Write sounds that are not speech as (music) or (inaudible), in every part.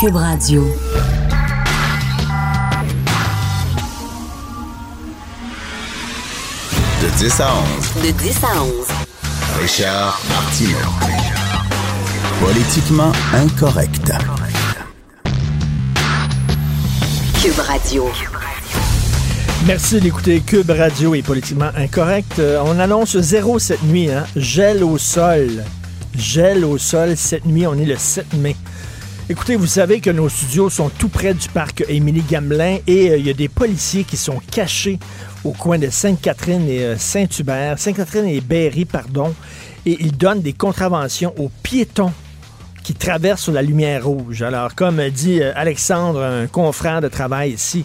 Cube Radio. De 10 à 11. De 10 à 11. Richard Martineau. Politiquement incorrect. Cube Radio. Merci d'écouter Cube Radio et Politiquement Incorrect. Euh, on annonce zéro cette nuit, hein? Gel au sol. Gel au sol cette nuit, on est le 7 mai. Écoutez, vous savez que nos studios sont tout près du parc Émilie Gamelin et euh, il y a des policiers qui sont cachés au coin de Sainte-Catherine et euh, Saint-Hubert, Sainte-Catherine et Berry, pardon, et ils donnent des contraventions aux piétons qui traversent la lumière rouge. Alors, comme dit euh, Alexandre, un confrère de travail ici,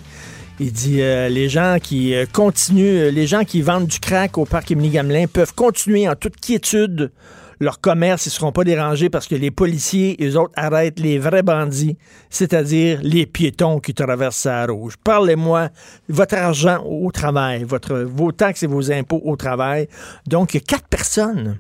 il dit les gens qui continuent, les gens qui vendent du crack au parc Émilie Gamelin peuvent continuer en toute quiétude leur commerce, ils ne seront pas dérangés parce que les policiers, eux autres, arrêtent les vrais bandits, c'est-à-dire les piétons qui traversent la rouge. Parlez-moi votre argent au travail, votre, vos taxes et vos impôts au travail. Donc, il y a quatre personnes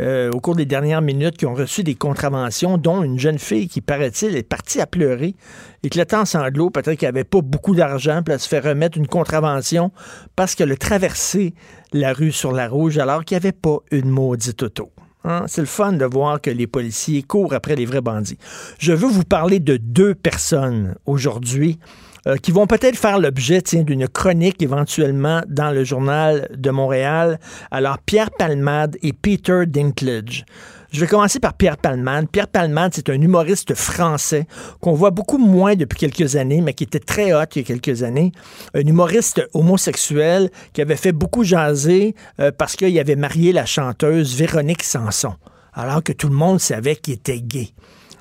euh, au cours des dernières minutes qui ont reçu des contraventions, dont une jeune fille qui, paraît-il, est partie à pleurer, éclatant en sanglots, peut-être qu'elle n'avait pas beaucoup d'argent, puis elle se fait remettre une contravention parce qu'elle a traversé la rue sur la rouge alors qu'il n'y avait pas une maudite auto. Hein? C'est le fun de voir que les policiers courent après les vrais bandits. Je veux vous parler de deux personnes aujourd'hui euh, qui vont peut-être faire l'objet d'une chronique éventuellement dans le journal de Montréal. Alors, Pierre Palmade et Peter Dinklage. Je vais commencer par Pierre Palmade. Pierre Palmade, c'est un humoriste français qu'on voit beaucoup moins depuis quelques années, mais qui était très hot il y a quelques années. Un humoriste homosexuel qui avait fait beaucoup jaser euh, parce qu'il avait marié la chanteuse Véronique Sanson, alors que tout le monde savait qu'il était gay.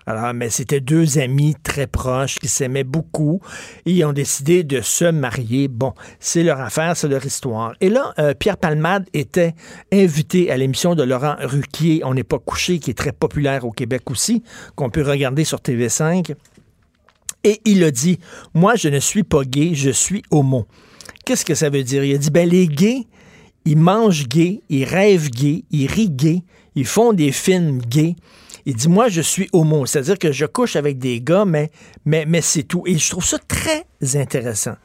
Alors, mais c'était deux amis très proches qui s'aimaient beaucoup et ils ont décidé de se marier. Bon, c'est leur affaire, c'est leur histoire. Et là, euh, Pierre Palmade était invité à l'émission de Laurent Ruquier, On n'est pas couché, qui est très populaire au Québec aussi, qu'on peut regarder sur TV5. Et il a dit, moi, je ne suis pas gay, je suis homo. Qu'est-ce que ça veut dire? Il a dit, ben les gays, ils mangent gay, ils rêvent gay, ils rient gay, ils font des films gays. Il dit, moi, je suis homo, c'est-à-dire que je couche avec des gars, mais, mais, mais c'est tout. Et je trouve ça très intéressant.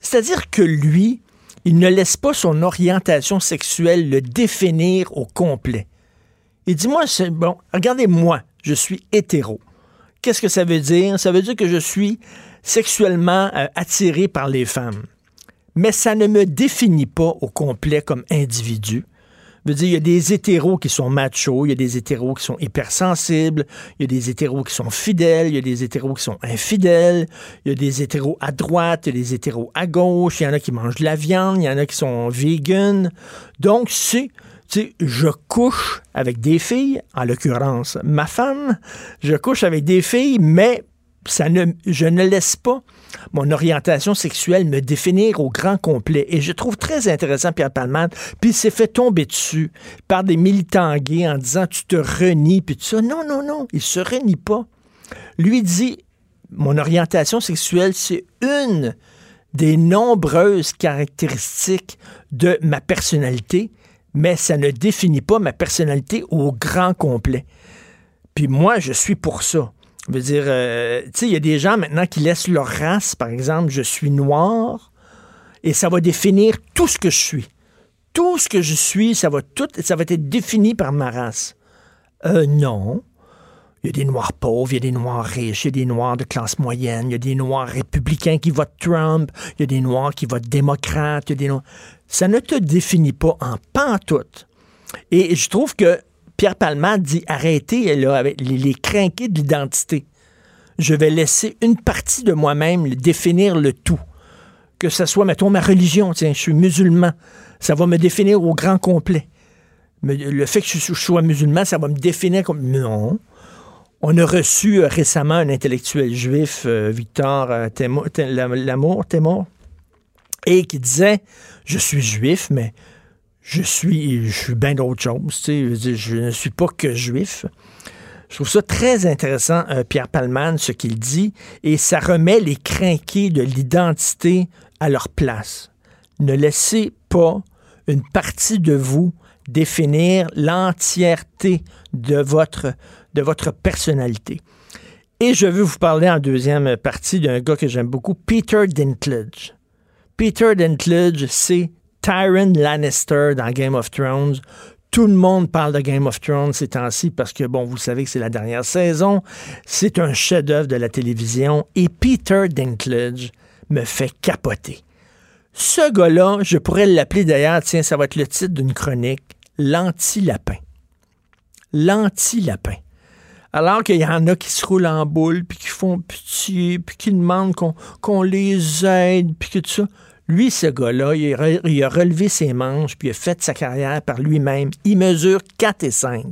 C'est-à-dire que lui, il ne laisse pas son orientation sexuelle le définir au complet. Il dit, moi, c'est bon, regardez-moi, je suis hétéro. Qu'est-ce que ça veut dire? Ça veut dire que je suis sexuellement euh, attiré par les femmes. Mais ça ne me définit pas au complet comme individu. Je dire, il y a des hétéros qui sont machos, il y a des hétéros qui sont hypersensibles, il y a des hétéros qui sont fidèles, il y a des hétéros qui sont infidèles, il y a des hétéros à droite, il y a des hétéros à gauche, il y en a qui mangent de la viande, il y en a qui sont vegan. Donc, c'est tu sais, je couche avec des filles, en l'occurrence ma femme, je couche avec des filles, mais je ne laisse pas mon orientation sexuelle me définir au grand complet. Et je trouve très intéressant Pierre Palmade, puis il s'est fait tomber dessus par des militants gays en disant tu te renies, puis tout ça. Non, non, non, il se renie pas. Lui dit, mon orientation sexuelle, c'est une des nombreuses caractéristiques de ma personnalité, mais ça ne définit pas ma personnalité au grand complet. Puis moi, je suis pour ça. Je veux dire, euh, tu sais, il y a des gens maintenant qui laissent leur race, par exemple, je suis noir, et ça va définir tout ce que je suis. Tout ce que je suis, ça va tout, ça va être défini par ma race. Euh, non. Il y a des noirs pauvres, il y a des noirs riches, il y a des noirs de classe moyenne, il y a des noirs républicains qui votent Trump, il y a des noirs qui votent démocrate, il y a des noirs... Ça ne te définit pas en pantoute. Et je trouve que Pierre Palmade dit arrêtez les, les de l'identité. Je vais laisser une partie de moi-même définir le tout. Que ce soit, mettons, ma religion, tiens, je suis musulman. Ça va me définir au grand complet. Le fait que je sois musulman, ça va me définir comme. Non. On a reçu euh, récemment un intellectuel juif, euh, Victor euh, Lamour, et qui disait Je suis juif, mais je suis, je suis bien d'autres choses. Tu sais, je ne suis pas que juif. Je trouve ça très intéressant, euh, Pierre Palman, ce qu'il dit, et ça remet les crinqués de l'identité à leur place. Ne laissez pas une partie de vous définir l'entièreté de votre, de votre personnalité. Et je veux vous parler en deuxième partie d'un gars que j'aime beaucoup, Peter Dinklage. Peter Dinklage, c'est Tyron Lannister dans Game of Thrones. Tout le monde parle de Game of Thrones ces temps-ci parce que, bon, vous savez que c'est la dernière saison. C'est un chef-d'œuvre de la télévision. Et Peter Dinklage me fait capoter. Ce gars-là, je pourrais l'appeler d'ailleurs, tiens, ça va être le titre d'une chronique, l'anti-lapin. L'anti-lapin. Alors qu'il y en a qui se roulent en boule, puis qui font pitié, puis qui demandent qu'on les aide, puis que tout ça. Lui, ce gars-là, il, a relevé ses manches, puis a fait sa carrière par lui-même. Il mesure 4 et 5.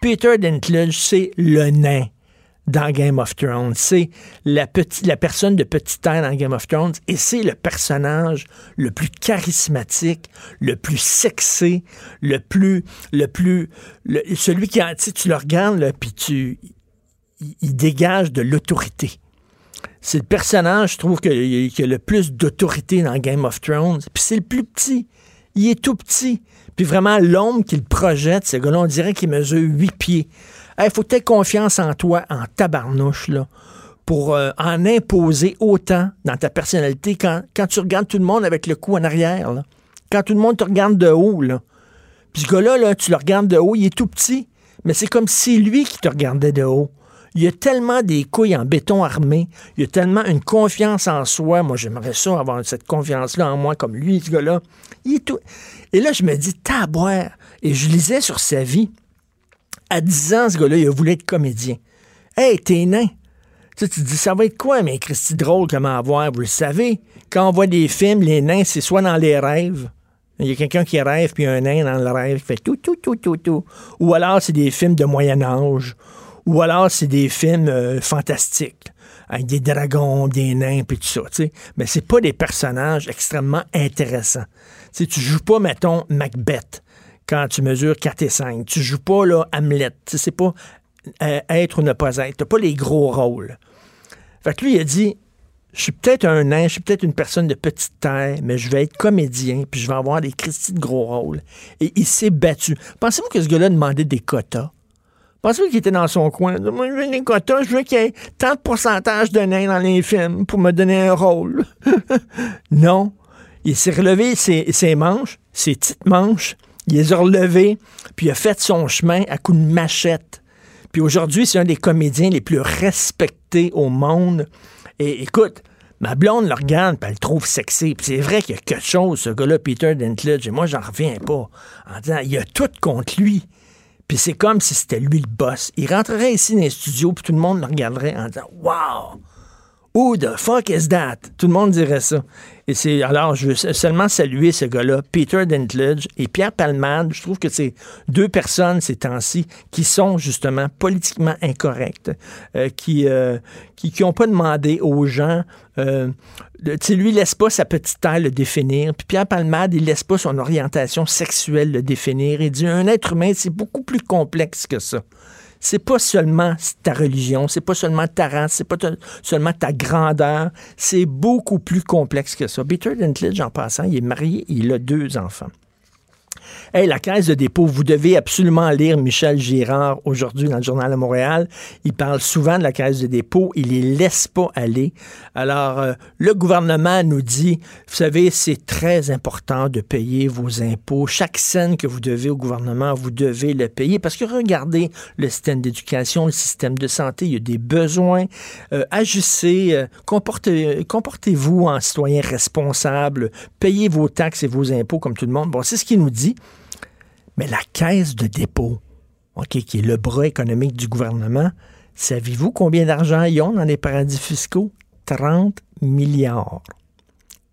Peter Dinklage, c'est le nain dans Game of Thrones. C'est la, la personne de petite taille dans Game of Thrones et c'est le personnage le plus charismatique, le plus sexy, le plus, le plus, celui qui, tu, tu le regardes, puis tu, il, dégage de l'autorité. C'est le personnage, je trouve, qui a le plus d'autorité dans Game of Thrones. Puis c'est le plus petit. Il est tout petit. Puis vraiment, l'ombre qu'il projette, ce gars-là, on dirait qu'il mesure huit pieds. Il faut peut-être confiance en toi, en tabarnouche, là, pour euh, en imposer autant dans ta personnalité quand, quand, tu regardes tout le monde avec le cou en arrière. Là. Quand tout le monde te regarde de haut. Là. Puis ce gars-là, là, tu le regardes de haut, il est tout petit, mais c'est comme si lui qui te regardait de haut. Il y a tellement des couilles en béton armé, il y a tellement une confiance en soi. Moi, j'aimerais ça, avoir cette confiance-là en moi, comme lui, ce gars-là. Tout... Et là, je me dis, taboire. Et je lisais sur sa vie à 10 ans, ce gars-là, il a être comédien. Hey, t'es nain. Tu, te dis, ça va être quoi, mais Christy drôle, comment avoir? Vous le savez, quand on voit des films, les nains, c'est soit dans les rêves. Il y a quelqu'un qui rêve, puis un nain dans le rêve qui fait tout, tout, tout, tout, tout. Ou alors, c'est des films de Moyen-Âge. Ou alors, c'est des films euh, fantastiques avec des dragons, des nains, puis tout ça. sais. Mais c'est pas des personnages extrêmement intéressants. sais, tu joues pas, mettons, Macbeth quand tu mesures 4 et 5. Tu joues pas là, Hamlet. C'est pas euh, être ou ne pas être. Tu pas les gros rôles. Fait que lui, il a dit Je suis peut-être un nain, je suis peut-être une personne de petite taille, mais je vais être comédien, puis je vais avoir des Christy de gros rôles. Et il s'est battu. Pensez-vous que ce gars-là demandait des quotas? Pensez-vous qu'il était dans son coin? Je veux des quotas, je veux qu'il y ait tant de pourcentage de nains dans les films pour me donner un rôle. (laughs) non. Il s'est relevé ses, manches, ses petites manches, il les a relevés, puis il a fait son chemin à coups de machette. Puis aujourd'hui, c'est un des comédiens les plus respectés au monde. Et écoute, ma blonde le regarde, puis elle le trouve sexy. Puis c'est vrai qu'il y a quelque chose, ce gars-là, Peter Dinklage, et moi, j'en reviens pas. En disant, il y a tout contre lui. Puis c'est comme si c'était lui le boss. Il rentrerait ici dans les studios, puis tout le monde le regarderait en disant, wow! Who the fuck is that? Tout le monde dirait ça. Et c'est alors, je veux seulement saluer ce gars-là, Peter Dinklage et Pierre Palmade. Je trouve que c'est deux personnes ces temps-ci qui sont justement politiquement incorrectes, euh, qui, euh, qui pas demandé aux gens. Euh, sais, lui, laisse pas sa petite taille le définir. Puis Pierre Palmade, il laisse pas son orientation sexuelle le définir. Il dit un être humain, c'est beaucoup plus complexe que ça c'est pas seulement ta religion, c'est pas seulement ta race, c'est pas seulement ta grandeur, c'est beaucoup plus complexe que ça. Peter Dinklage, en passant, il est marié, il a deux enfants. Hey, la Caisse de dépôt, vous devez absolument lire Michel Girard aujourd'hui dans le Journal de Montréal. Il parle souvent de la Caisse de dépôt. Il les laisse pas aller. Alors, euh, le gouvernement nous dit, vous savez, c'est très important de payer vos impôts. Chaque scène que vous devez au gouvernement, vous devez le payer. Parce que regardez le système d'éducation, le système de santé, il y a des besoins. Euh, agissez, euh, comportez, comportez-vous en citoyen responsable. Payez vos taxes et vos impôts comme tout le monde. Bon, c'est ce qu'il nous dit. Mais la caisse de dépôt, qui est le bras économique du gouvernement, savez-vous combien d'argent ils ont dans les paradis fiscaux? 30 milliards.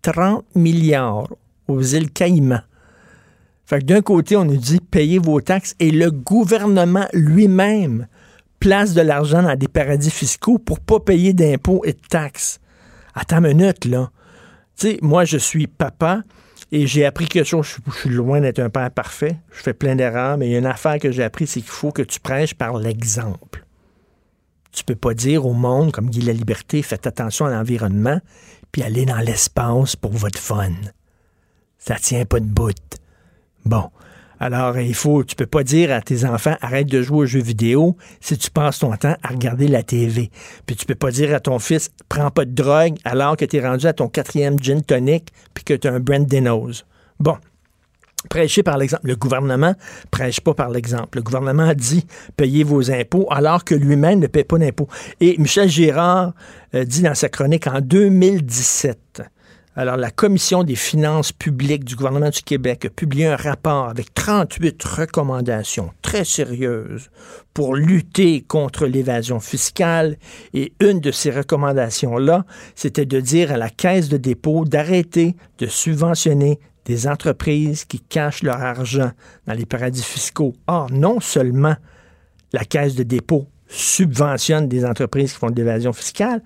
30 milliards aux îles Caïmans. Fait d'un côté, on nous dit payez vos taxes et le gouvernement lui-même place de l'argent dans des paradis fiscaux pour pas payer d'impôts et de taxes. Attends une minute, là. Tu moi, je suis papa. Et j'ai appris quelque chose. Je, suis loin d'être un père parfait. Je fais plein d'erreurs, mais il y a une affaire que j'ai appris, c'est qu'il faut que tu prêches par l'exemple. Tu peux pas dire au monde, comme dit la liberté, faites attention à l'environnement, puis aller dans l'espace pour votre fun. Ça tient pas de bout. Bon. Alors, il faut, tu peux pas dire à tes enfants, arrête de jouer aux jeux vidéo si tu passes ton temps à regarder la TV. Puis tu peux pas dire à ton fils, prends pas de drogue alors que tu es rendu à ton quatrième gin tonic puis que tu as un Brand Denose. Bon. Prêcher par l'exemple. Le gouvernement prêche pas par l'exemple. Le gouvernement a dit payez vos impôts alors que lui-même ne paie pas d'impôts. Et Michel Girard euh, dit dans sa chronique en 2017 alors, la Commission des finances publiques du gouvernement du Québec a publié un rapport avec 38 recommandations très sérieuses pour lutter contre l'évasion fiscale. Et une de ces recommandations-là, c'était de dire à la Caisse de dépôt d'arrêter de subventionner des entreprises qui cachent leur argent dans les paradis fiscaux. Or, non seulement la Caisse de dépôt subventionne des entreprises qui font de l'évasion fiscale,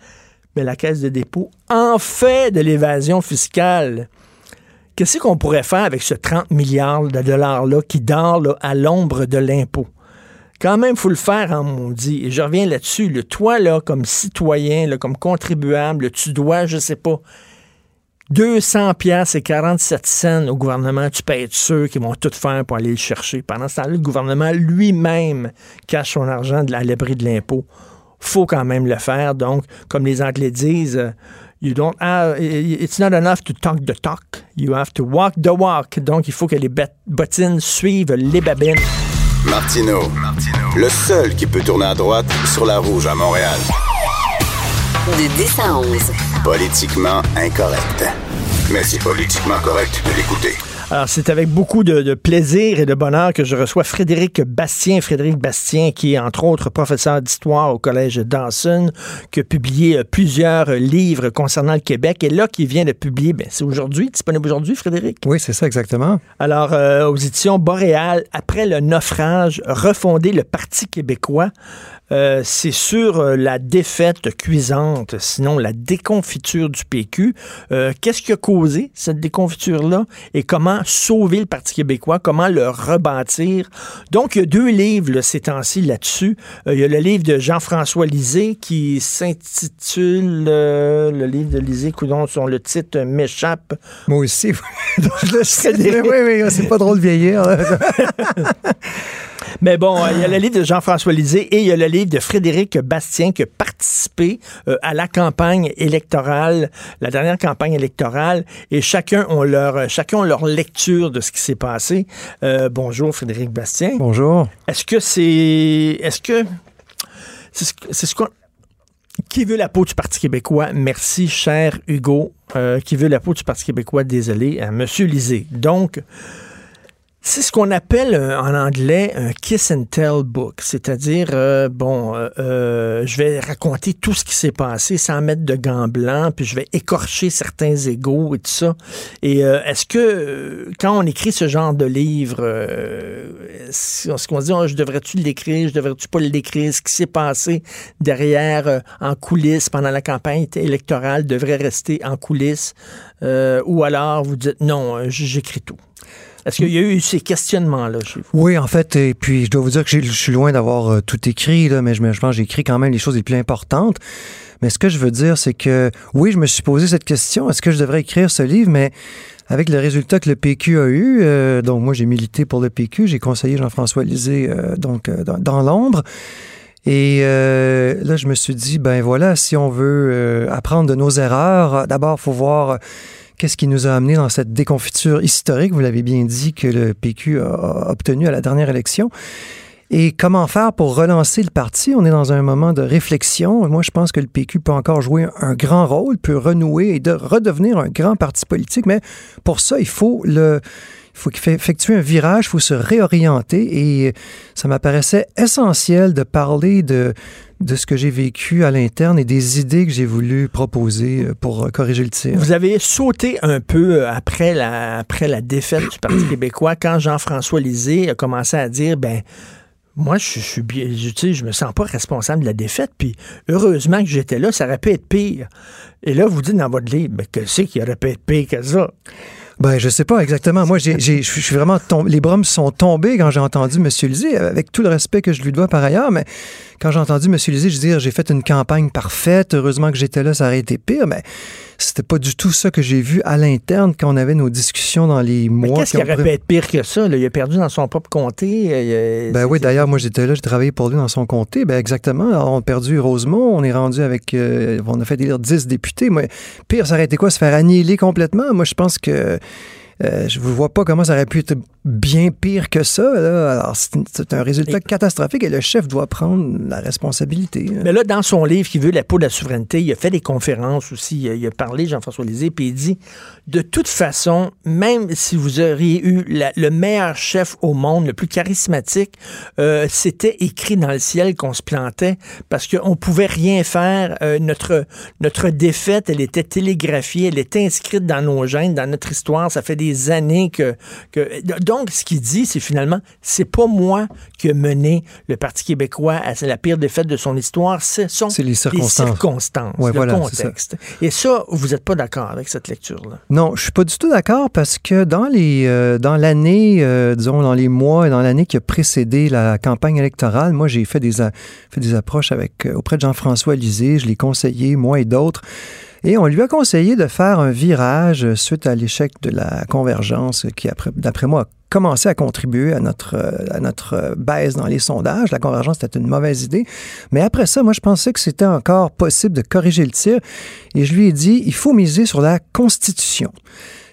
mais la Caisse de dépôt en fait de l'évasion fiscale. Qu'est-ce qu'on pourrait faire avec ce 30 milliards de dollars-là qui dort à l'ombre de l'impôt? Quand même, il faut le faire en maudit. Et je reviens là-dessus. Le toi, là, comme citoyen, comme contribuable, tu dois, je sais pas, 200 pièces et 47 cents au gouvernement, tu peux être sûr qu'ils vont tout faire pour aller le chercher. Pendant ce temps-là, le gouvernement lui-même cache son argent à l'abri de l'impôt faut quand même le faire. Donc, comme les Anglais disent, euh, you don't have, it's not enough to talk the talk, you have to walk the walk. Donc, il faut que les bottines suivent les babines. Martino, le seul qui peut tourner à droite sur la rouge à Montréal. De 10 à 11. Politiquement incorrect. Mais c'est politiquement correct de l'écouter. Alors, c'est avec beaucoup de, plaisir et de bonheur que je reçois Frédéric Bastien. Frédéric Bastien, qui est entre autres professeur d'histoire au Collège Dawson, qui a publié euh, plusieurs livres concernant le Québec. Et là, qui vient de publier, ben, c'est aujourd'hui, disponible aujourd'hui, Frédéric? Oui, c'est ça, exactement. Alors, euh, aux éditions Boréal, après le naufrage, refonder le Parti québécois. Euh, c'est sur euh, la défaite cuisante, sinon la déconfiture du PQ. Euh, qu'est-ce qui a causé cette déconfiture-là et comment sauver le Parti québécois, comment le rebâtir? Donc, il y a deux livres ces temps-ci là-dessus. il y a le livre de Jean-François Lisée qui s'intitule, le livre de Lisée, coudon, sur le titre m'échappe. Moi aussi. (laughs) (laughs) oui, oui, c'est pas drôle de vieillir. (laughs) Mais bon, il y a le livre de Jean-François Lisée et il y a le livre de Frédéric Bastien qui a participé euh, à la campagne électorale, la dernière campagne électorale, et chacun ont leur, chacun ont leur lecture de ce qui s'est passé. Euh, bonjour Frédéric Bastien. Bonjour. Est-ce que c'est, est-ce que c'est ce, qu'on qui veut la peau du Parti québécois? Merci, cher Hugo. Euh, qui veut la peau du Parti québécois? Désolé, à Monsieur Lisée. Donc, c'est ce qu'on appelle euh, en anglais un kiss and tell book, c'est-à-dire euh, bon, euh, je vais raconter tout ce qui s'est passé sans mettre de gants blancs, puis je vais écorcher certains égaux et tout ça. Et est-ce que quand on écrit ce genre de livre, est-ce qu'on se dit oh, je devrais-tu l'écrire, je devrais-tu pas l'écrire, ce qui s'est passé derrière en coulisses pendant la campagne électorale devrait rester en coulisses, ou alors vous dites non, j'écris tout. Est-ce qu'il y a eu ces questionnements-là chez vous? Oui, en fait, et puis je dois vous dire que je suis loin d'avoir euh, tout écrit, là, mais je, pense que j'ai écrit quand même les choses les plus importantes. Mais ce que je veux dire, c'est que oui, je me suis posé cette question, est-ce que je devrais écrire ce livre, mais avec le résultat que le PQ a eu, euh, donc moi j'ai milité pour le PQ, j'ai conseillé Jean-François Lisée euh, donc dans, dans l'ombre. Et là, je me suis dit, ben voilà, si on veut apprendre de nos erreurs, d'abord, faut voir Qu'est-ce qui nous a amené dans cette déconfiture historique, vous l'avez bien dit, que le PQ a obtenu à la dernière élection? Et comment faire pour relancer le parti? On est dans un moment de réflexion. Moi, je pense que le PQ peut encore jouer un grand rôle, peut renouer et de redevenir un grand parti politique, mais pour ça, il faut le, il faut effectuer un virage, il faut se réorienter et ça m'apparaissait essentiel de parler de, de ce que j'ai vécu à l'interne et des idées que j'ai voulu proposer euh, pour corriger le tir. Vous avez sauté un peu euh, après la, après la défaite du Parti (clears throat) québécois quand Jean-François Lisée a commencé à dire, ben moi, je, suis bien, je, je me sens pas responsable de la défaite, puis heureusement que j'étais là, ça aurait pu être pire. Et là, vous dites dans votre livre, mais que c'est qu'il aurait pu être pire que ça? Ben, je sais pas exactement. Moi, suis vraiment. Les bras me sont tombés quand j'ai entendu M. Lisée, avec tout le respect que je lui dois par ailleurs, mais quand j'ai entendu M. Lisée, je dire, j'ai fait une campagne parfaite. Heureusement que j'étais là, ça aurait été pire, mais C'était pas du tout ça que j'ai vu à l'interne quand on avait nos discussions dans les mois. Qu'est-ce qui aurait pu être pire que ça? Là? Il a perdu dans son propre comté. Euh, ben oui, d'ailleurs, moi j'étais là, j'ai travaillé pour lui dans son comté. Ben exactement. Alors, on a perdu Rosemont, on est rendu avec. Euh, on a fait élire 10 députés. Mais pire, ça aurait été quoi? Se faire annihiler complètement? Moi, je pense que euh, je ne vois pas comment ça aurait pu être bien pire que ça. Alors, c'est un résultat catastrophique et le chef doit prendre la responsabilité. Mais là, dans son livre qui veut la peau de la souveraineté, il a fait des conférences aussi. Il a, parlé, Jean-François Lisée, puis il dit de toute façon, même si vous auriez eu le meilleur chef au monde, le plus charismatique, euh, c'était écrit dans le ciel qu'on se plantait parce qu'on pouvait rien faire. Euh, notre, notre défaite, elle était télégraphiée, elle était inscrite dans nos gènes, dans notre histoire. Ça fait des des années que, que donc ce qu'il dit, c'est finalement c'est pas moi qui ai mené le Parti québécois à la pire défaite de son histoire, ce sont les circonstances, les circonstances le contexte. Et ça, vous n'êtes pas d'accord avec cette lecture-là? Non, je suis pas du tout d'accord parce que dans les euh, dans l'année, euh, disons dans les mois et dans l'année qui a précédé la campagne électorale, moi j'ai fait des fait des approches avec euh, auprès de Jean-François Lisée, je l'ai conseillé moi et d'autres et on lui a conseillé de faire un virage suite à l'échec de la convergence qui, d'après moi, a commencé à contribuer à notre, à notre baisse dans les sondages. La convergence était une mauvaise idée. Mais après ça, moi, je pensais que c'était encore possible de corriger le tir. Et je lui ai dit, il faut miser sur la Constitution.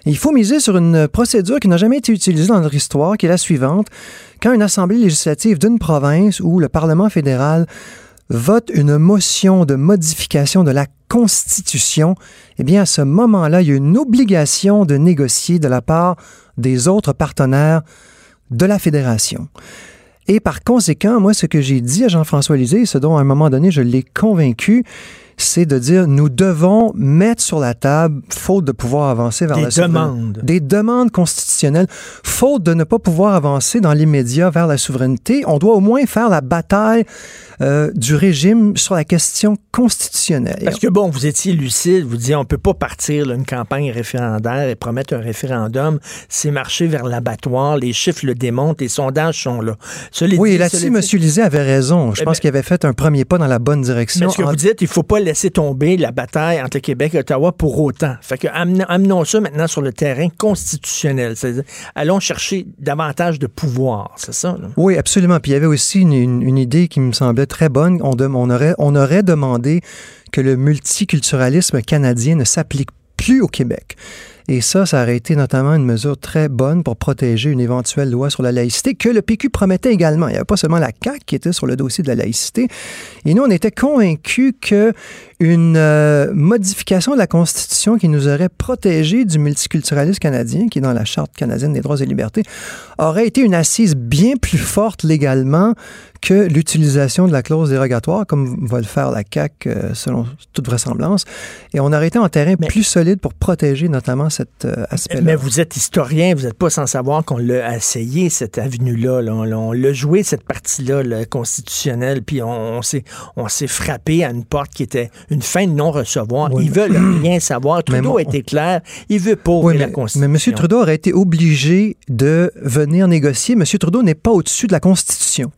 Il faut miser sur une procédure qui n'a jamais été utilisée dans notre histoire, qui est la suivante. Quand une assemblée législative d'une province ou le Parlement fédéral vote une motion de modification de la Constitution, eh bien, à ce moment-là, il y a une obligation de négocier de la part des autres partenaires de la Fédération. Et par conséquent, moi, ce que j'ai dit à Jean-François Lisée, ce dont à un moment donné je l'ai convaincu, c'est de dire nous devons mettre sur la table, faute de pouvoir avancer vers des la demandes. Des demandes constitutionnelles. Faute de ne pas pouvoir avancer dans l'immédiat vers la souveraineté, on doit au moins faire la bataille euh, du régime sur la question constitutionnelle. Parce que bon, vous étiez lucide, vous disiez on peut pas partir une campagne référendaire et promettre un référendum, c'est marcher vers l'abattoir, les chiffres le démontrent, les sondages sont là. oui, là-dessus, M. Lisée avait raison. Je eh pense ben qu'il avait fait un premier pas dans la bonne direction. Mais ce que vous dites, il faut pas laisser tomber la bataille entre le Québec et Ottawa pour autant. Fait que amenons ça maintenant sur le terrain constitutionnel. Allons chercher davantage de pouvoir, c'est ça? Oui, absolument. Puis il y avait aussi une idée qui me semblait très bonne. On, aurait, on aurait demandé que le multiculturalisme canadien ne s'applique plus au Québec. Et ça, ça aurait été notamment une mesure très bonne pour protéger une éventuelle loi sur la laïcité que le PQ promettait également. Il n'y avait pas seulement la CAQ qui était sur le dossier de la laïcité. Et nous, on était convaincus que une euh, modification de la Constitution qui nous aurait protégés du multiculturalisme canadien, qui est dans la Charte canadienne des droits et libertés, aurait été une assise bien plus forte légalement que l'utilisation de la clause dérogatoire, comme va le faire la CAQ euh, selon toute vraisemblance. Et on aurait été en terrain plus solide pour protéger notamment cet euh, aspect-là. Mais vous êtes historien, vous n'êtes pas sans savoir qu'on l'a essayé, cette avenue-là. On, l'a joué, cette partie-là, constitutionnelle, puis on, on s'est frappé à une porte qui était une fin de non-recevoir. Ils veulent (clears throat) rien savoir. Trudeau a été clair. Il veut pas ouvrir la Constitution. Mais M. Trudeau aurait été obligé de venir négocier. M. Trudeau n'est pas au-dessus de la Constitution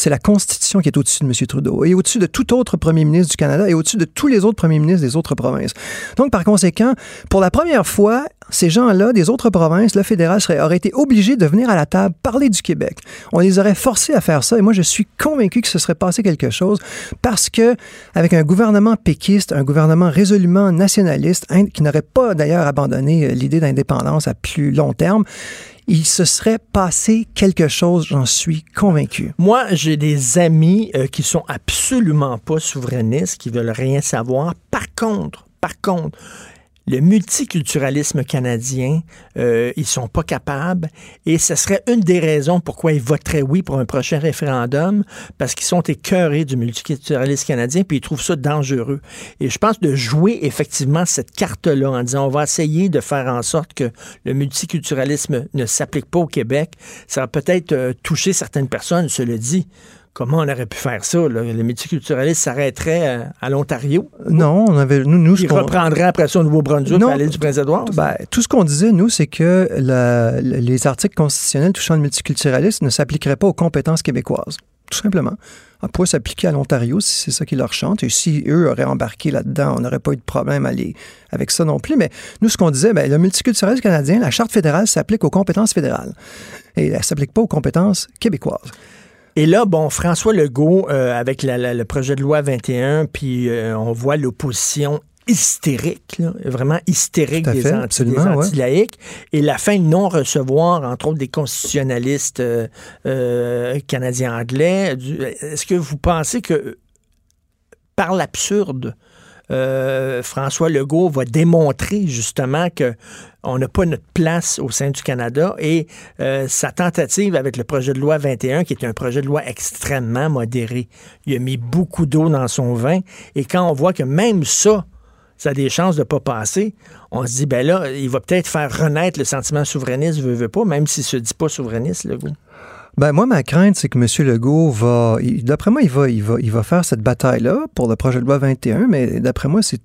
c'est la Constitution qui est au-dessus de M. Trudeau et au-dessus de tout autre premier ministre du Canada et au-dessus de tous les autres premiers ministres des autres provinces. Donc, par conséquent, pour la première fois, ces gens-là, des autres provinces, le fédéral serait, aurait été obligé de venir à la table parler du Québec. On les aurait forcés à faire ça et moi, je suis convaincu que ce serait passé quelque chose parce que, avec un gouvernement péquiste, un gouvernement résolument nationaliste, qui n'aurait pas d'ailleurs abandonné euh, l'idée d'indépendance à plus long terme, il se serait passé quelque chose, j'en suis convaincu. Moi, j'ai des amis euh, qui sont absolument pas souverainistes, qui veulent rien savoir. Par contre, par contre, le multiculturalisme canadien, euh, ils sont pas capables. Et ce serait une des raisons pourquoi ils voteraient oui pour un prochain référendum parce qu'ils sont écœurés du multiculturalisme canadien puis ils trouvent ça dangereux. Et je pense de jouer effectivement cette carte-là en disant on va essayer de faire en sorte que le multiculturalisme ne s'applique pas au Québec, ça va peut-être euh, toucher certaines personnes, cela dit comment on aurait pu faire ça? Là? Le multiculturalisme s'arrêterait à, à l'Ontario? Non, on avait, nous, nous Il reprendrait après ça au Nouveau-Brunswick, à l'île du Prince-Édouard? Ben, tout ce qu'on disait, nous, c'est que la- les articles constitutionnels touchant le multiculturalisme ne s'appliqueraient pas aux compétences québécoises. Tout simplement. On pourrait s'appliquer à l'Ontario si c'est ça qui leur chante. Et si eux auraient embarqué là-dedans, on n'aurait pas eu de problème à les- avec ça non plus. Mais nous, ce qu'on disait, ben, le multiculturalisme canadien, la Charte fédérale s'applique aux compétences fédérales. Et elle ne s'applique pas aux compétences québécoises. Et là, bon, François Legault, euh, avec la- la- le projet de loi 21, puis euh, on voit l'opposition hystérique, là, vraiment hystérique des, fait, anti, des ouais. anti-laïcs, et la fin de non-recevoir, entre autres, des constitutionnalistes euh, euh, canadiens-anglais. Du- Est-ce que vous pensez que, par l'absurde, euh, François Legault va démontrer justement que on n'a pas notre place au sein du Canada et euh, sa tentative avec le projet de loi 21, qui est un projet de loi extrêmement modéré, il a mis beaucoup d'eau dans son vin et quand on voit que même ça, ça a des chances de ne pas passer, on se dit, ben là, il va peut-être faire renaître le sentiment souverainiste, veut, veut pas, même s'il se dit pas souverainiste, Legault. Ben, moi, ma crainte, c'est que M. Legault va. D'après moi, il va, il, va, il va faire cette bataille-là pour le projet de loi 21, mais d'après moi, c'est,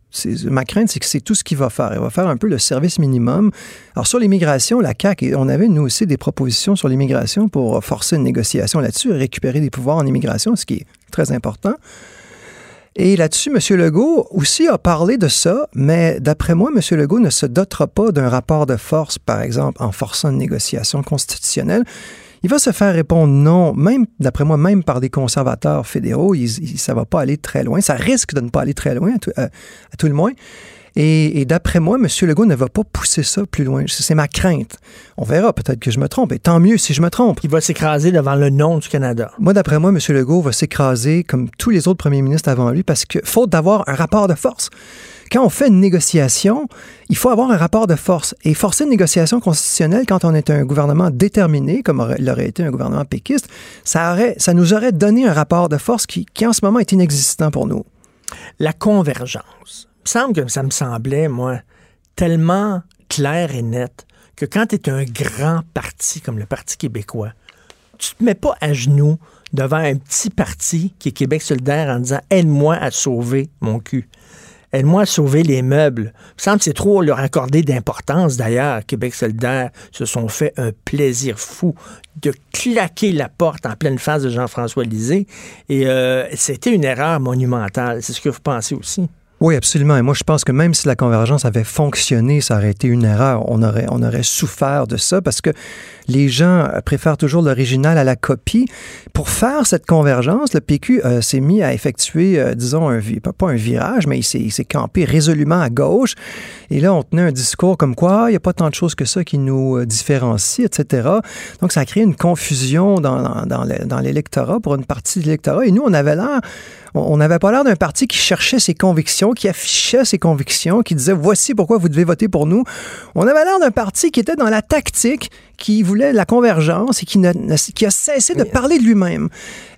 ma crainte, c'est que c'est tout ce qu'il va faire. Il va faire un peu le service minimum. Alors, sur l'immigration, la CAQ, on avait, nous aussi, des propositions sur l'immigration pour forcer une négociation là-dessus récupérer des pouvoirs en immigration, ce qui est très important. Et là-dessus, M. Legault aussi a parlé de ça, mais d'après moi, M. Legault ne se dotera pas d'un rapport de force, par exemple, en forçant une négociation constitutionnelle. Il va se faire répondre non, même, d'après moi, même par des conservateurs fédéraux. Il, il- ça va pas aller très loin. Ça risque de ne pas aller très loin, à tout, à- à tout le moins. Et, et d'après moi, M. Legault ne va pas pousser ça plus loin. C'est c'est ma crainte. On verra, peut-être que je me trompe. Et tant mieux si je me trompe. Il va s'écraser devant le nom du Canada. Moi, d'après moi, M. Legault va s'écraser comme tous les autres premiers ministres avant lui parce que, faute d'avoir un rapport de force, quand on fait une négociation, il faut avoir un rapport de force. Et forcer une négociation constitutionnelle quand on est un gouvernement déterminé, comme aurait- l'aurait été un gouvernement péquiste, ça, aurait, nous aurait donné un rapport de force qui, qui en ce moment est inexistant pour nous. la convergence. Il me semble que ça me semblait, moi, tellement clair et net que quand tu es un grand parti comme le Parti québécois, tu te mets pas à genoux devant un petit parti qui est Québec solidaire en disant aide-moi à sauver mon cul. Aide-moi à sauver les meubles. Il me semble que c'est trop leur accorder d'importance. D'ailleurs, Québec solidaire se sont fait un plaisir fou de claquer la porte en pleine face de Jean-François Lisée. Et euh, c'était une erreur monumentale. C'est ce que vous pensez aussi? Oui, absolument. Et moi, je pense que même si la convergence avait fonctionné, ça aurait été une erreur. On aurait, on aurait souffert de ça parce que les gens préfèrent toujours l'original à la copie. Pour faire cette convergence, le PQ euh, s'est mis à effectuer, euh, disons, un, pas un virage, mais il s'est, campé résolument à gauche. Et là, on tenait un discours comme quoi il n'y a pas tant de choses que ça qui nous euh, différencient, etc. Donc, ça a créé une confusion dans, dans, dans l'électorat pour une partie de l'électorat. Et nous, on avait l'air on n'avait pas l'air d'un parti qui cherchait ses convictions, qui affichait ses convictions, qui disait voici pourquoi vous devez voter pour nous. On avait l'air d'un parti qui était dans la tactique, qui voulait la convergence et qui, ne- ne- qui a cessé de parler de lui-même.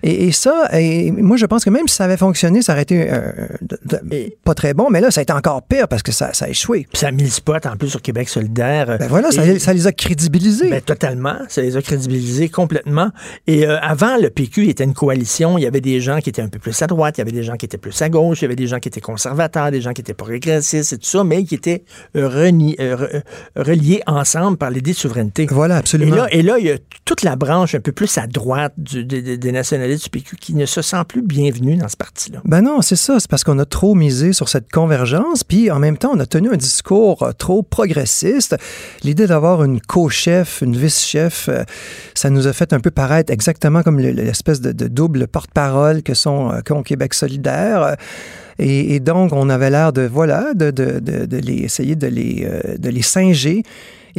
Et, et ça, et moi je pense que même si ça avait fonctionné, ça aurait été euh, de- de- Et- pas très bon, mais là ça a été encore pire parce que ça, ça a échoué. Puis ça a mis le spot en plus sur Québec solidaire. Ben voilà, ça, les a crédibilisés. Ben, totalement. Ça les a crédibilisés complètement. Et euh, avant, le PQ était une coalition. Il y avait des gens qui étaient un peu plus à droite, il y avait des gens qui étaient plus à gauche, il y avait des gens qui étaient conservateurs, des gens qui étaient progressistes et tout ça, mais qui étaient euh, reni- euh, euh, reliés ensemble par l'idée de souveraineté. voilà, Et absolument. là, et là, il y a toute la branche un peu plus à droite du- des, nationalistes du PQ qui ne se sent plus bienvenue dans ce parti-là. Ben non, c'est ça. C'est parce qu'on a trop misé sur cette convergence, puis en même temps, on a tenu un discours euh, trop progressiste. L'idée d'avoir une co-chef, une vice-chef, euh, ça nous a fait un peu paraître exactement comme le- l'espèce de, de double porte-parole que sont euh, qu'ont Québec solidaire. Et, et donc, on avait l'air de, voilà, de, de, de, de les essayer de les, euh, de les singer.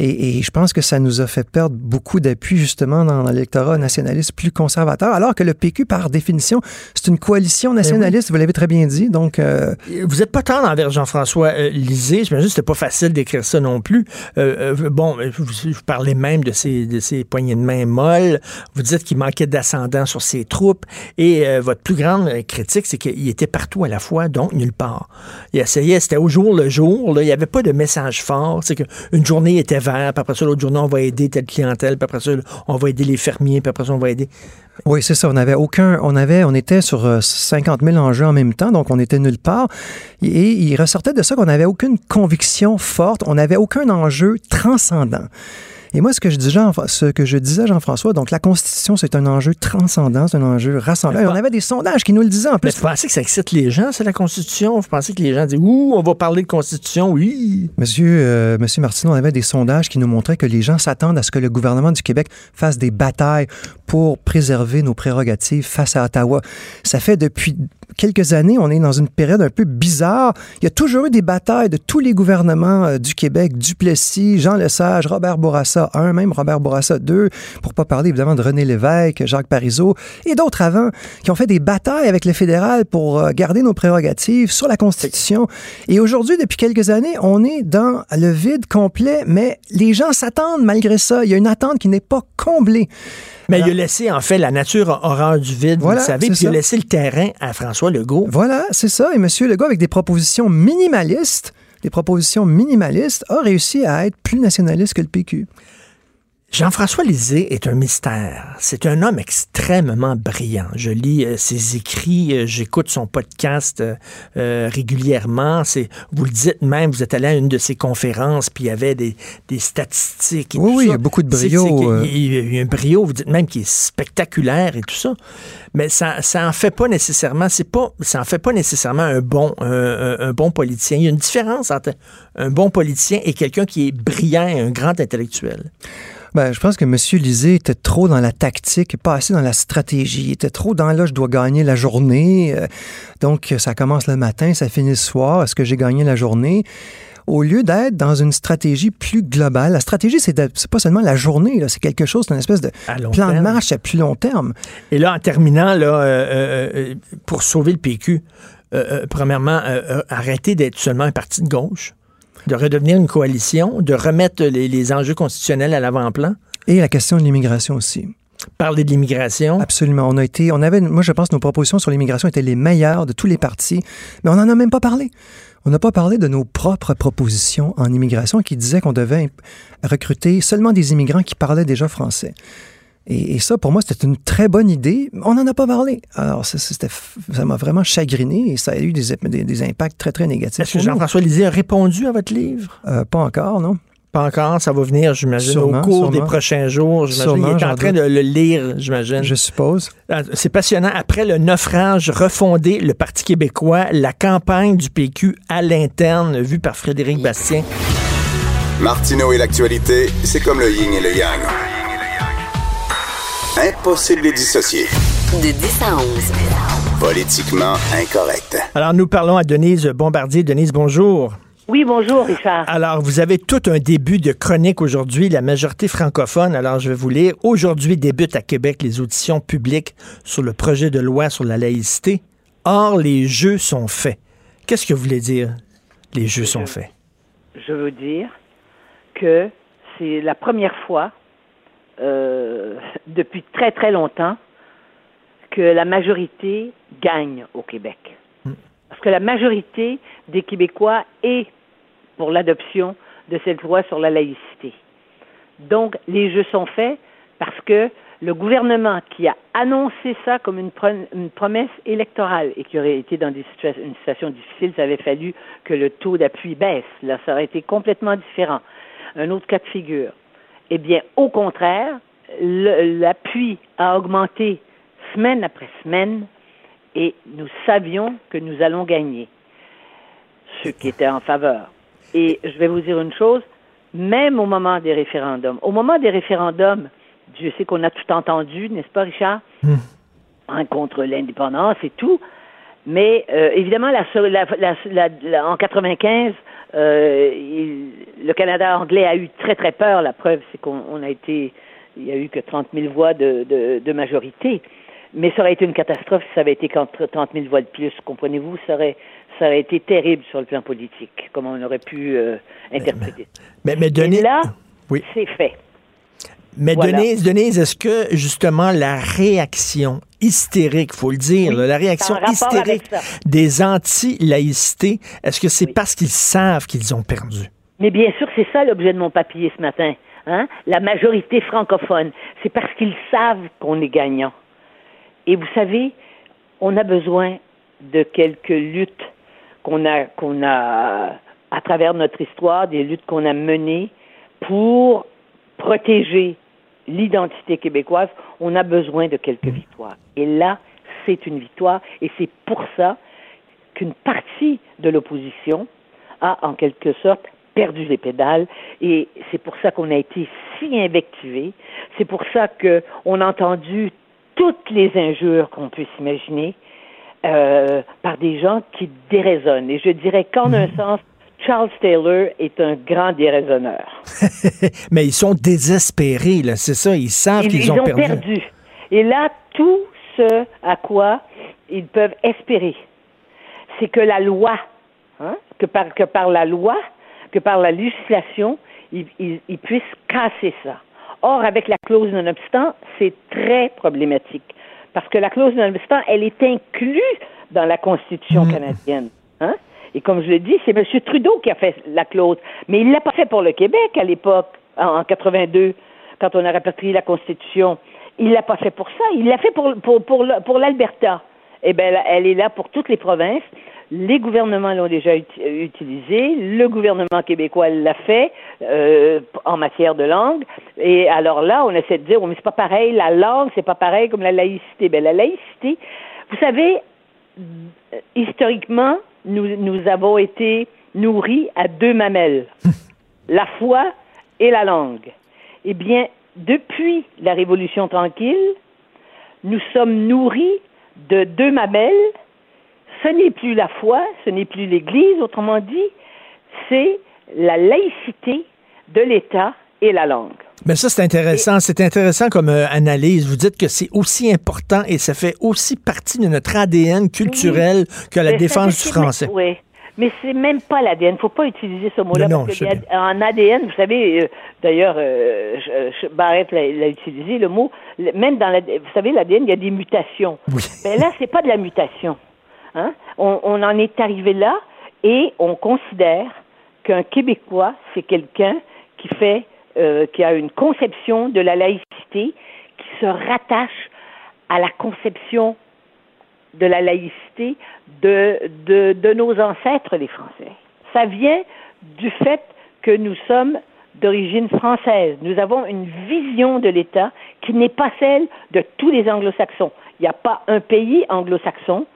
Et, et je pense que ça nous a fait perdre beaucoup d'appui justement dans l'électorat nationaliste plus conservateur, alors que le PQ, par définition, c'est une coalition nationaliste, vous l'avez très bien dit. Donc, euh, Vous n'êtes pas tendre envers Jean-François euh, Lisée. J'imagine que c'était pas facile d'écrire ça non plus. Euh, euh, bon, vous, vous parlez même de ses, de ses poignées de main molles. Vous dites qu'il manquait d'ascendant sur ses troupes. Et votre plus grande critique, c'est qu'il était partout à la fois, donc nulle part. Il essayait, c'était au jour le jour. Là, il n'y avait pas de message fort. C'est qu'une journée était l'hiver, puis après ça, l'autre journée, on va aider telle clientèle, puis après ça, on va aider les fermiers, puis après ça, on va aider. Oui, c'est ça. On avait aucun, on avait, on était sur 50 000 enjeux en même temps, donc on était nulle part. Et il ressortait de ça qu'on n'avait aucune conviction forte, on n'avait aucun enjeu transcendant. Et moi, ce que je disais, ce que je disais, Jean-François, donc la Constitution, c'est un enjeu transcendant, c'est un enjeu rassemblant. on avait des sondages qui nous le disaient en plus. Mais vous pensez que ça excite les gens, c'est la Constitution? Vous pensez que les gens disent, ouh, on va parler de Constitution, oui? Monsieur, euh, Monsieur Martineau, on avait des sondages qui nous montraient que les gens s'attendent à ce que le gouvernement du Québec fasse des batailles pour préserver nos prérogatives face à Ottawa. Ça fait depuis quelques années, on est dans une période un peu bizarre. Il y a toujours eu des batailles de tous les gouvernements euh, du Québec, Duplessis, Jean Lesage, Robert Bourassa 1, même Robert Bourassa 2, pour pas parler évidemment de René Lévesque, Jacques Parizeau et d'autres avant, qui ont fait des batailles avec le fédéral pour euh, garder nos prérogatives sur la Constitution. Et aujourd'hui, depuis quelques années, on est dans le vide complet, mais les gens s'attendent malgré ça. Il y a une attente qui n'est pas comblée. Mais il a laissé, en fait, la nature horreur du vide, vous le savez, puis il a laissé le terrain à François Legault. Voilà, c'est ça. Et M. Legault, avec des propositions minimalistes, des propositions minimalistes, a réussi à être plus nationaliste que le PQ. Jean-François Lisée est un mystère. C'est un homme extrêmement brillant. Je lis euh, ses écrits, euh, j'écoute son podcast euh, régulièrement. C'est, vous le dites même, vous êtes allé à une de ses conférences, puis il y avait des, statistiques. Et oui, oui, il y a beaucoup de brio. il y a un brio, vous dites même, qui est spectaculaire et tout ça. Mais ça, ça en fait pas nécessairement, c'est pas, ça en fait pas nécessairement un bon, un bon politicien. Il y a une différence entre un bon politicien et quelqu'un qui est brillant un grand intellectuel. Ben, je pense que M. Lisée était trop dans la tactique, pas assez dans la stratégie. Il était trop dans là, je dois gagner la journée. Euh, donc, ça commence le matin, ça finit le soir. Est-ce que j'ai gagné la journée? Au lieu d'être dans une stratégie plus globale, la stratégie, c'est pas seulement la journée, c'est quelque chose, c'est une espèce de plan de marche à plus long terme. Et là, en terminant, là, euh, euh, pour sauver le PQ, premièrement, arrêter d'être seulement un parti de gauche de redevenir une coalition, de remettre les, enjeux constitutionnels à l'avant-plan? Et la question de l'immigration aussi. Parler de l'immigration? Absolument. On a été, on avait, moi je pense, que nos propositions sur l'immigration étaient les meilleures de tous les partis, mais on n'en a même pas parlé. On n'a pas parlé de nos propres propositions en immigration qui disaient qu'on devait recruter seulement des immigrants qui parlaient déjà français. Et, ça, pour moi, c'était une très bonne idée. On n'en a pas parlé. Alors, ça, ça m'a vraiment chagriné et ça a eu des, des, impacts très, très négatifs. Est-ce que Jean-François Lisée a répondu à votre livre? Euh, pas encore, non. Pas encore, ça va venir, j'imagine, au cours des prochains jours. J'imagine il est en train de le lire, j'imagine. Je suppose. Ah, c'est passionnant. Après le naufrage, refondé le Parti québécois, la campagne du PQ à l'interne, vue par Frédéric Bastien. Martineau et l'actualité, c'est comme le yin et le yang. Impossible de dissocier. De 10 à 11. Politiquement incorrect. Alors, nous parlons à Denise Bombardier. Denise, bonjour. Oui, bonjour, Richard. Alors, vous avez tout un début de chronique aujourd'hui, la majorité francophone. Alors, je vais vous lire. Aujourd'hui débutent à Québec les auditions publiques sur le projet de loi sur la laïcité. Or, les jeux sont faits. Qu'est-ce que vous voulez dire, les jeux sont faits? Je veux dire que c'est la première fois euh, depuis très très longtemps que la majorité gagne au Québec. Hmm. Parce que la majorité des Québécois est pour l'adoption de cette loi sur la laïcité. Donc, les jeux sont faits parce que le gouvernement qui a annoncé ça comme une, promesse électorale et qui aurait été dans des une situation difficile, ça avait fallu que le taux d'appui baisse. Là, ça aurait été complètement différent. Un autre cas de figure. Eh bien, au contraire, l'appui a augmenté semaine après semaine et nous savions que nous allons gagner, ceux qui étaient en faveur. Et je vais vous dire une chose, même au moment des référendums, au moment des référendums, je sais qu'on a tout entendu, n'est-ce pas, Richard? Hmm. contre l'indépendance et tout. Mais euh, évidemment, la, la, en 95, euh, le Canada anglais a eu très très peur. La preuve, c'est qu'on a été, il y a eu que 30 000 voix de, de, de, majorité. Mais ça aurait été une catastrophe si ça avait été 30 000 voix de plus. Comprenez-vous, ça aurait, ça aurait été terrible sur le plan politique, comme on aurait pu euh, interpréter. Mais, mais, mais là, oui. c'est fait. Mais Denise, Denise est-ce que justement la réaction hystérique, faut le dire, la réaction hystérique des anti-laïcités, est-ce que c'est parce qu'ils savent qu'ils ont perdu? Mais bien sûr, c'est ça l'objet de mon papier ce matin. Hein? La majorité francophone. C'est parce qu'ils savent qu'on est gagnant. Et vous savez, on a besoin de quelques luttes qu'on a, qu'on a à travers notre histoire, des luttes qu'on a menées pour protéger l'identité québécoise. On a besoin de quelques victoires. Et là, c'est une victoire. Et c'est pour ça qu'une partie de l'opposition a, en quelque sorte, perdu les pédales et c'est pour ça qu'on a été si invectivé. C'est pour ça qu'on a entendu toutes les injures qu'on puisse imaginer euh, par des gens qui déraisonnent. Et je dirais qu'en un mhm. sens, Charles Taylor est un grand déraisonneur. (laughs) Mais ils sont désespérés, là, c'est ça. Ils savent qu'ils ont, perdu. Et là, tout ce à quoi ils peuvent espérer, c'est que la loi, hein, que, par, que par la loi, que par la législation, ils, puissent casser ça. Or, avec la clause non-obstant, c'est très problématique. Parce que la clause non-obstant, elle est inclue dans la Constitution mmh. canadienne. Hein? Et comme je l'ai dit, c'est M. Trudeau qui a fait la clause. Mais il l'a pas fait pour le Québec à l'époque, en, 82, quand on a rapatrié la Constitution. Il l'a pas fait pour ça. Il l'a fait pour, pour, pour, pour l'Alberta. Eh bien, elle est là pour toutes les provinces. Les gouvernements l'ont déjà utilisé. Le gouvernement québécois l'a fait euh, en matière de langue. Et alors là, on essaie de dire, oh, mais c'est pas pareil. La langue, c'est pas pareil comme la laïcité. Ben la laïcité, vous savez, historiquement, nous, nous avons été nourris à deux mamelles (laughs) la foi et la langue. Eh bien, depuis la Révolution tranquille, nous sommes nourris de deux mamelles ce n'est plus la foi, ce n'est plus l'Église, autrement dit, c'est la laïcité de l'État et la langue. Mais ça, c'est intéressant. C'est intéressant comme euh, analyse. Vous dites que c'est aussi important et ça fait aussi partie de notre ADN culturel que la défense du français. Oui. Mais c'est même pas l'ADN. Il ne faut pas utiliser ce mot-là. parce que en ADN, vous savez, euh, d'ailleurs, euh, Barrett l'a utilisé, le mot, même dans la, vous savez, l'ADN, il y a des mutations. Oui. Mais là, c'est pas de la mutation. Hein? On, en est arrivé là et on considère qu'un Québécois, c'est quelqu'un qui fait, euh, qui a une conception de la laïcité qui se rattache à la conception de la laïcité de, de, de nos ancêtres, les Français. Ça vient du fait que nous sommes d'origine française. Nous avons une vision de l'État qui n'est pas celle de tous les anglo-saxons. Il n'y a pas un pays anglo-saxon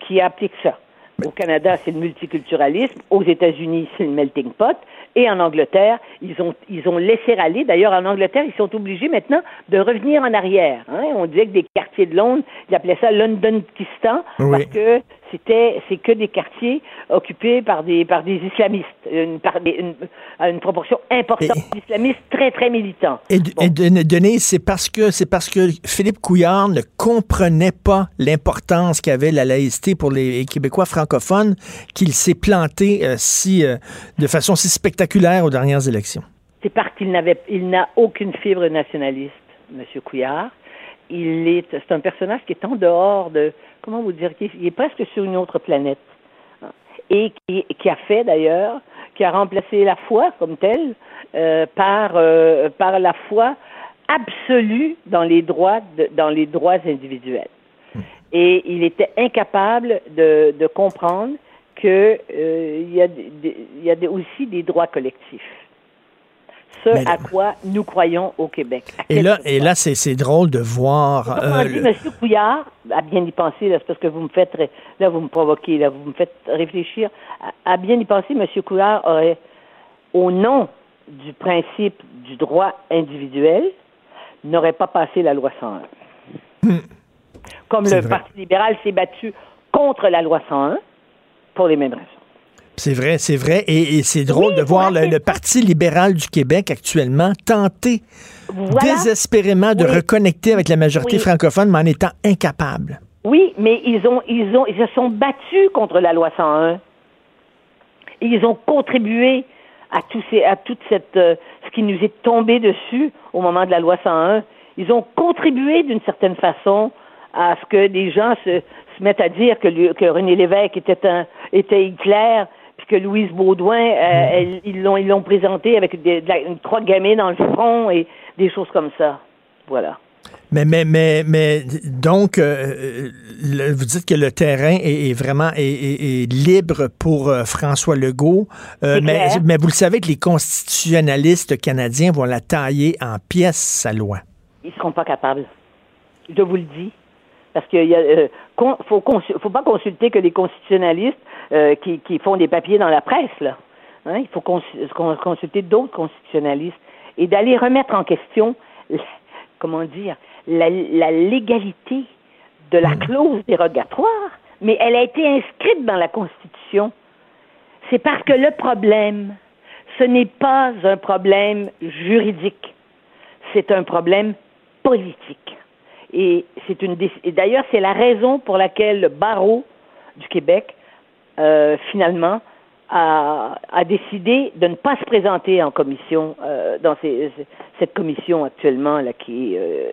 qui applique ça. Au Canada, c'est le multiculturalisme. Aux États-Unis, c'est le melting pot. Et en Angleterre, ils ont, ils ont laissé aller. D'ailleurs, en Angleterre, ils sont obligés maintenant de revenir en arrière. Hein. On disait que des quartiers de Londres, ils appelaient ça London-Kistan, parce que c'était c'est que des quartiers occupés par des par des islamistes, une, par une, une proportion importante d'islamistes très très militants. Et, Denis, c'est parce que c'est parce que Philippe Couillard ne comprenait pas l'importance qu'avait la laïcité pour les Québécois francophones qu'il s'est planté euh, si euh, de façon si spectaculaire aux dernières élections. C'est parce qu'il n'avait il n'a aucune fibre nationaliste, Monsieur Couillard. Il est c'est un personnage qui est en dehors de comment vous dire, qui est presque sur une autre planète. Et qui, a fait d'ailleurs, qui a remplacé la foi comme telle euh, par, euh, par la foi absolue dans les droits, dans les droits individuels. Hmm. Et il était incapable de, de comprendre qu'il euh, y a, y a aussi des droits collectifs ce à quoi nous croyons au Québec. Et là, et là, c'est drôle de voir. Euh, M. Couillard a bien y penser, c'est parce que vous me faites, là, vous me provoquez, là, vous me faites réfléchir. À, bien y penser, M. Couillard aurait, au nom du principe du droit individuel, n'aurait pas passé la loi 101. Hmm. Comme le Parti libéral s'est battu contre la loi 101 pour les mêmes raisons. C'est vrai, c'est vrai. Et, c'est drôle de voir le, Parti libéral du Québec actuellement tenter désespérément de reconnecter avec la majorité francophone, mais en étant incapable. Oui, mais ils ont, ils ont, ils se sont battus contre la loi 101. Ils ont contribué à tout ces, à toute cette, euh, ce qui nous est tombé dessus au moment de la loi 101. Ils ont contribué d'une certaine façon à ce que les gens se, se mettent à dire que, que René Lévesque était un, était Hitler, que Louise Baudouin, euh, elle- ils l'ont ils l'ont présenté avec des, de la- une croix gammée dans le front et des choses comme ça. Voilà. Mais, mais, mais, mais donc, euh, le- vous dites que le terrain est, est vraiment est, est- est libre pour euh, François Legault, euh, mais, mais vous le savez que les constitutionnalistes canadiens vont la tailler en pièces, sa loi. Ils seront pas capables. Je vous le dis. Parce qu'il y a, euh, con- faut, consu- faut pas consulter que les constitutionnalistes euh, qui, qui font des papiers dans la presse, là. Hein, Il faut cons- con- consulter d'autres constitutionnalistes et d'aller remettre en question, la- comment dire, la, la légalité de la clause dérogatoire. Mais elle a été inscrite dans la Constitution. C'est parce que le problème, ce n'est pas un problème juridique c'est un problème politique. Et c'est une et d'ailleurs c'est la raison pour laquelle le barreau du Québec euh, finalement a, a décidé de ne pas se présenter en commission euh, dans ces- cette commission actuellement là qui euh,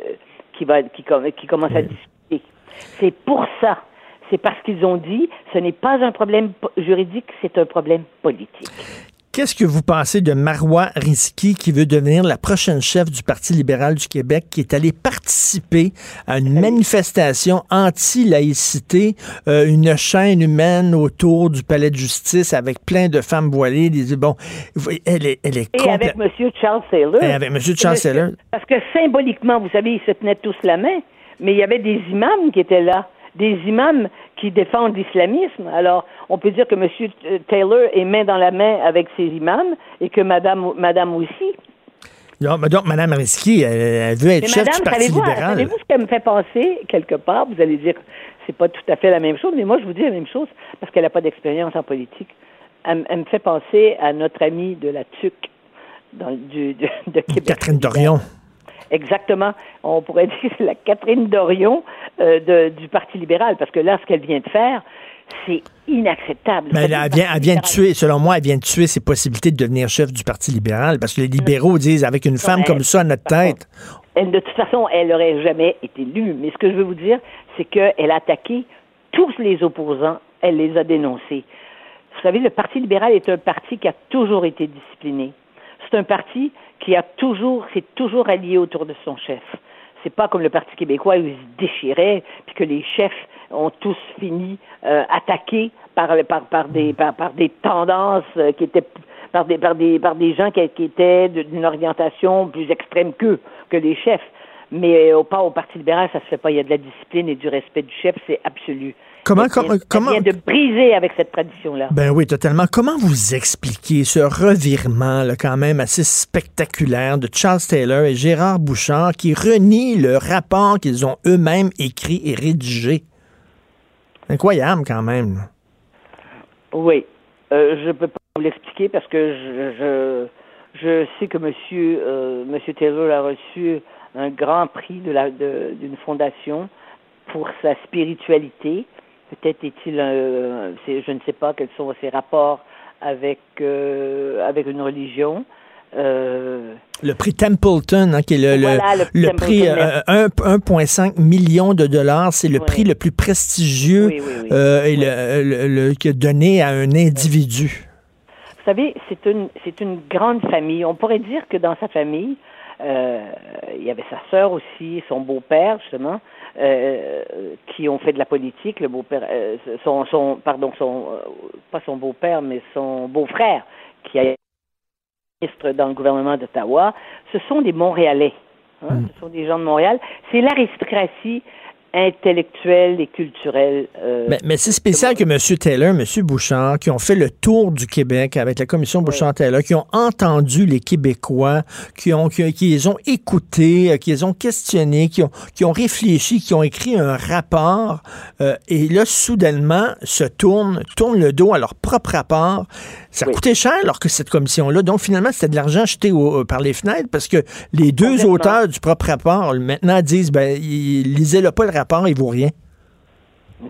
qui va qui, com- qui commence à discuter. C'est pour ça. C'est parce qu'ils ont dit ce n'est pas un problème juridique, c'est un problème politique. Qu'est-ce que vous pensez de Marois Risky qui veut devenir la prochaine chef du Parti libéral du Québec, qui est allé participer à une manifestation anti-laïcité, euh, une chaîne humaine autour du palais de justice avec plein de femmes voilées. Des, bon, elle est, elle est Et avec M. Charles Taylor. Et avec M. Charles Taylor. Parce que symboliquement, vous savez, ils se tenaient tous la main, mais il y avait des imams qui étaient là, des imams qui défendent l'islamisme. Alors, on peut dire que M. Taylor est main dans la main avec ses imams et que Madame, Madame aussi. Donc, donc, Mme Risky, elle, elle veut être Mais chef Madame, du Parti savez-vous, libéral. savez-vous ce qu'elle me fait penser quelque part? Vous allez dire que c'est pas tout à fait la même chose, mais moi je vous dis la même chose parce qu'elle n'a pas d'expérience en politique. Elle, elle me fait penser à notre amie de la TUC dans, du, de, de Québec. Catherine Dorion. Exactement. On pourrait (laughs) dire que c'est la Catherine Dorion euh, de- du Parti libéral, parce que là, ce qu'elle vient de faire, c'est inacceptable. Mais elle, vient, elle vient de tuer, selon moi, elle vient de tuer ses possibilités de devenir chef du Parti libéral, parce que les libéraux disent, avec une femme comme ça à notre tête, Elle, de toute façon, elle n'aurait jamais été élue. Mais ce que je veux vous dire, c'est qu'elle a attaqué tous les opposants. Elle les a dénoncés. Vous savez, le Parti libéral est un parti qui a toujours été discipliné. C'est un parti qui a toujours, s'est toujours allié autour de son chef. C'est pas comme le Parti québécois où ils se déchiraient, puis que les chefs ont tous fini euh, attaqués par, par, par, des, par, des tendances euh, qui étaient par des, par des, par des gens qui, étaient d'une orientation plus extrême qu'eux, que les chefs. Mais au pas au Parti libéral, ça se fait pas. Il y a de la discipline et du respect du chef, c'est absolu. Comment- vient- comment- vient de briser avec cette tradition-là. Ben oui, totalement. Comment vous expliquez ce revirement, là, quand même assez spectaculaire de Charles Taylor et Gérard Bouchard qui renient le rapport qu'ils ont eux-mêmes écrit et rédigé? Incroyable, quand même. Oui. Euh, je ne peux pas vous l'expliquer parce que je, je, je sais que monsieur, euh, monsieur Taylor a reçu un grand prix de la, de- d'une fondation pour sa spiritualité. Peut-être est-il, un- je ne sais pas quels sont ses rapports avec, euh, avec une religion. Euh, Le prix Templeton, hein, qui est le, le- Voilà, le prix le prix Templeton, euh, un- 1,5 million de dollars. C'est le Oui. prix le plus prestigieux Oui, oui, oui. et le, le- le- qui est donné à un individu. Vous savez, c'est une, c'est une grande famille. On pourrait dire que dans sa famille, il y avait sa sœur aussi, son beau-père justement, euh, qui ont fait de la politique. Le beau-père, euh, son, son, pardon, son, euh, pas son beau-père, mais son beau-frère, qui a été ministre dans le gouvernement d'Ottawa. Ce sont des Montréalais. hein, Ce sont des gens de Montréal. C'est l'aristocratie intellectuelle et culturelle. euh, Mais, mais c'est spécial que M. Taylor, M. Bouchard, qui ont fait le tour du Québec avec la commission Bouchard-Taylor, qui ont entendu les Québécois, qui, ont, qui, qui les ont écoutés, euh, qui les ont questionnés, qui ont, qui ont réfléchi, qui ont écrit un rapport, euh, et là, soudainement, se tournent, tournent le dos à leur propre rapport. Ça Oui. coûtait cher, alors que cette commission-là. Donc, finalement, c'était de l'argent jeté au- par les fenêtres parce que les deux auteurs du propre rapport, maintenant, disent, ben, ils- lisez-le pas le rapport, il vaut rien.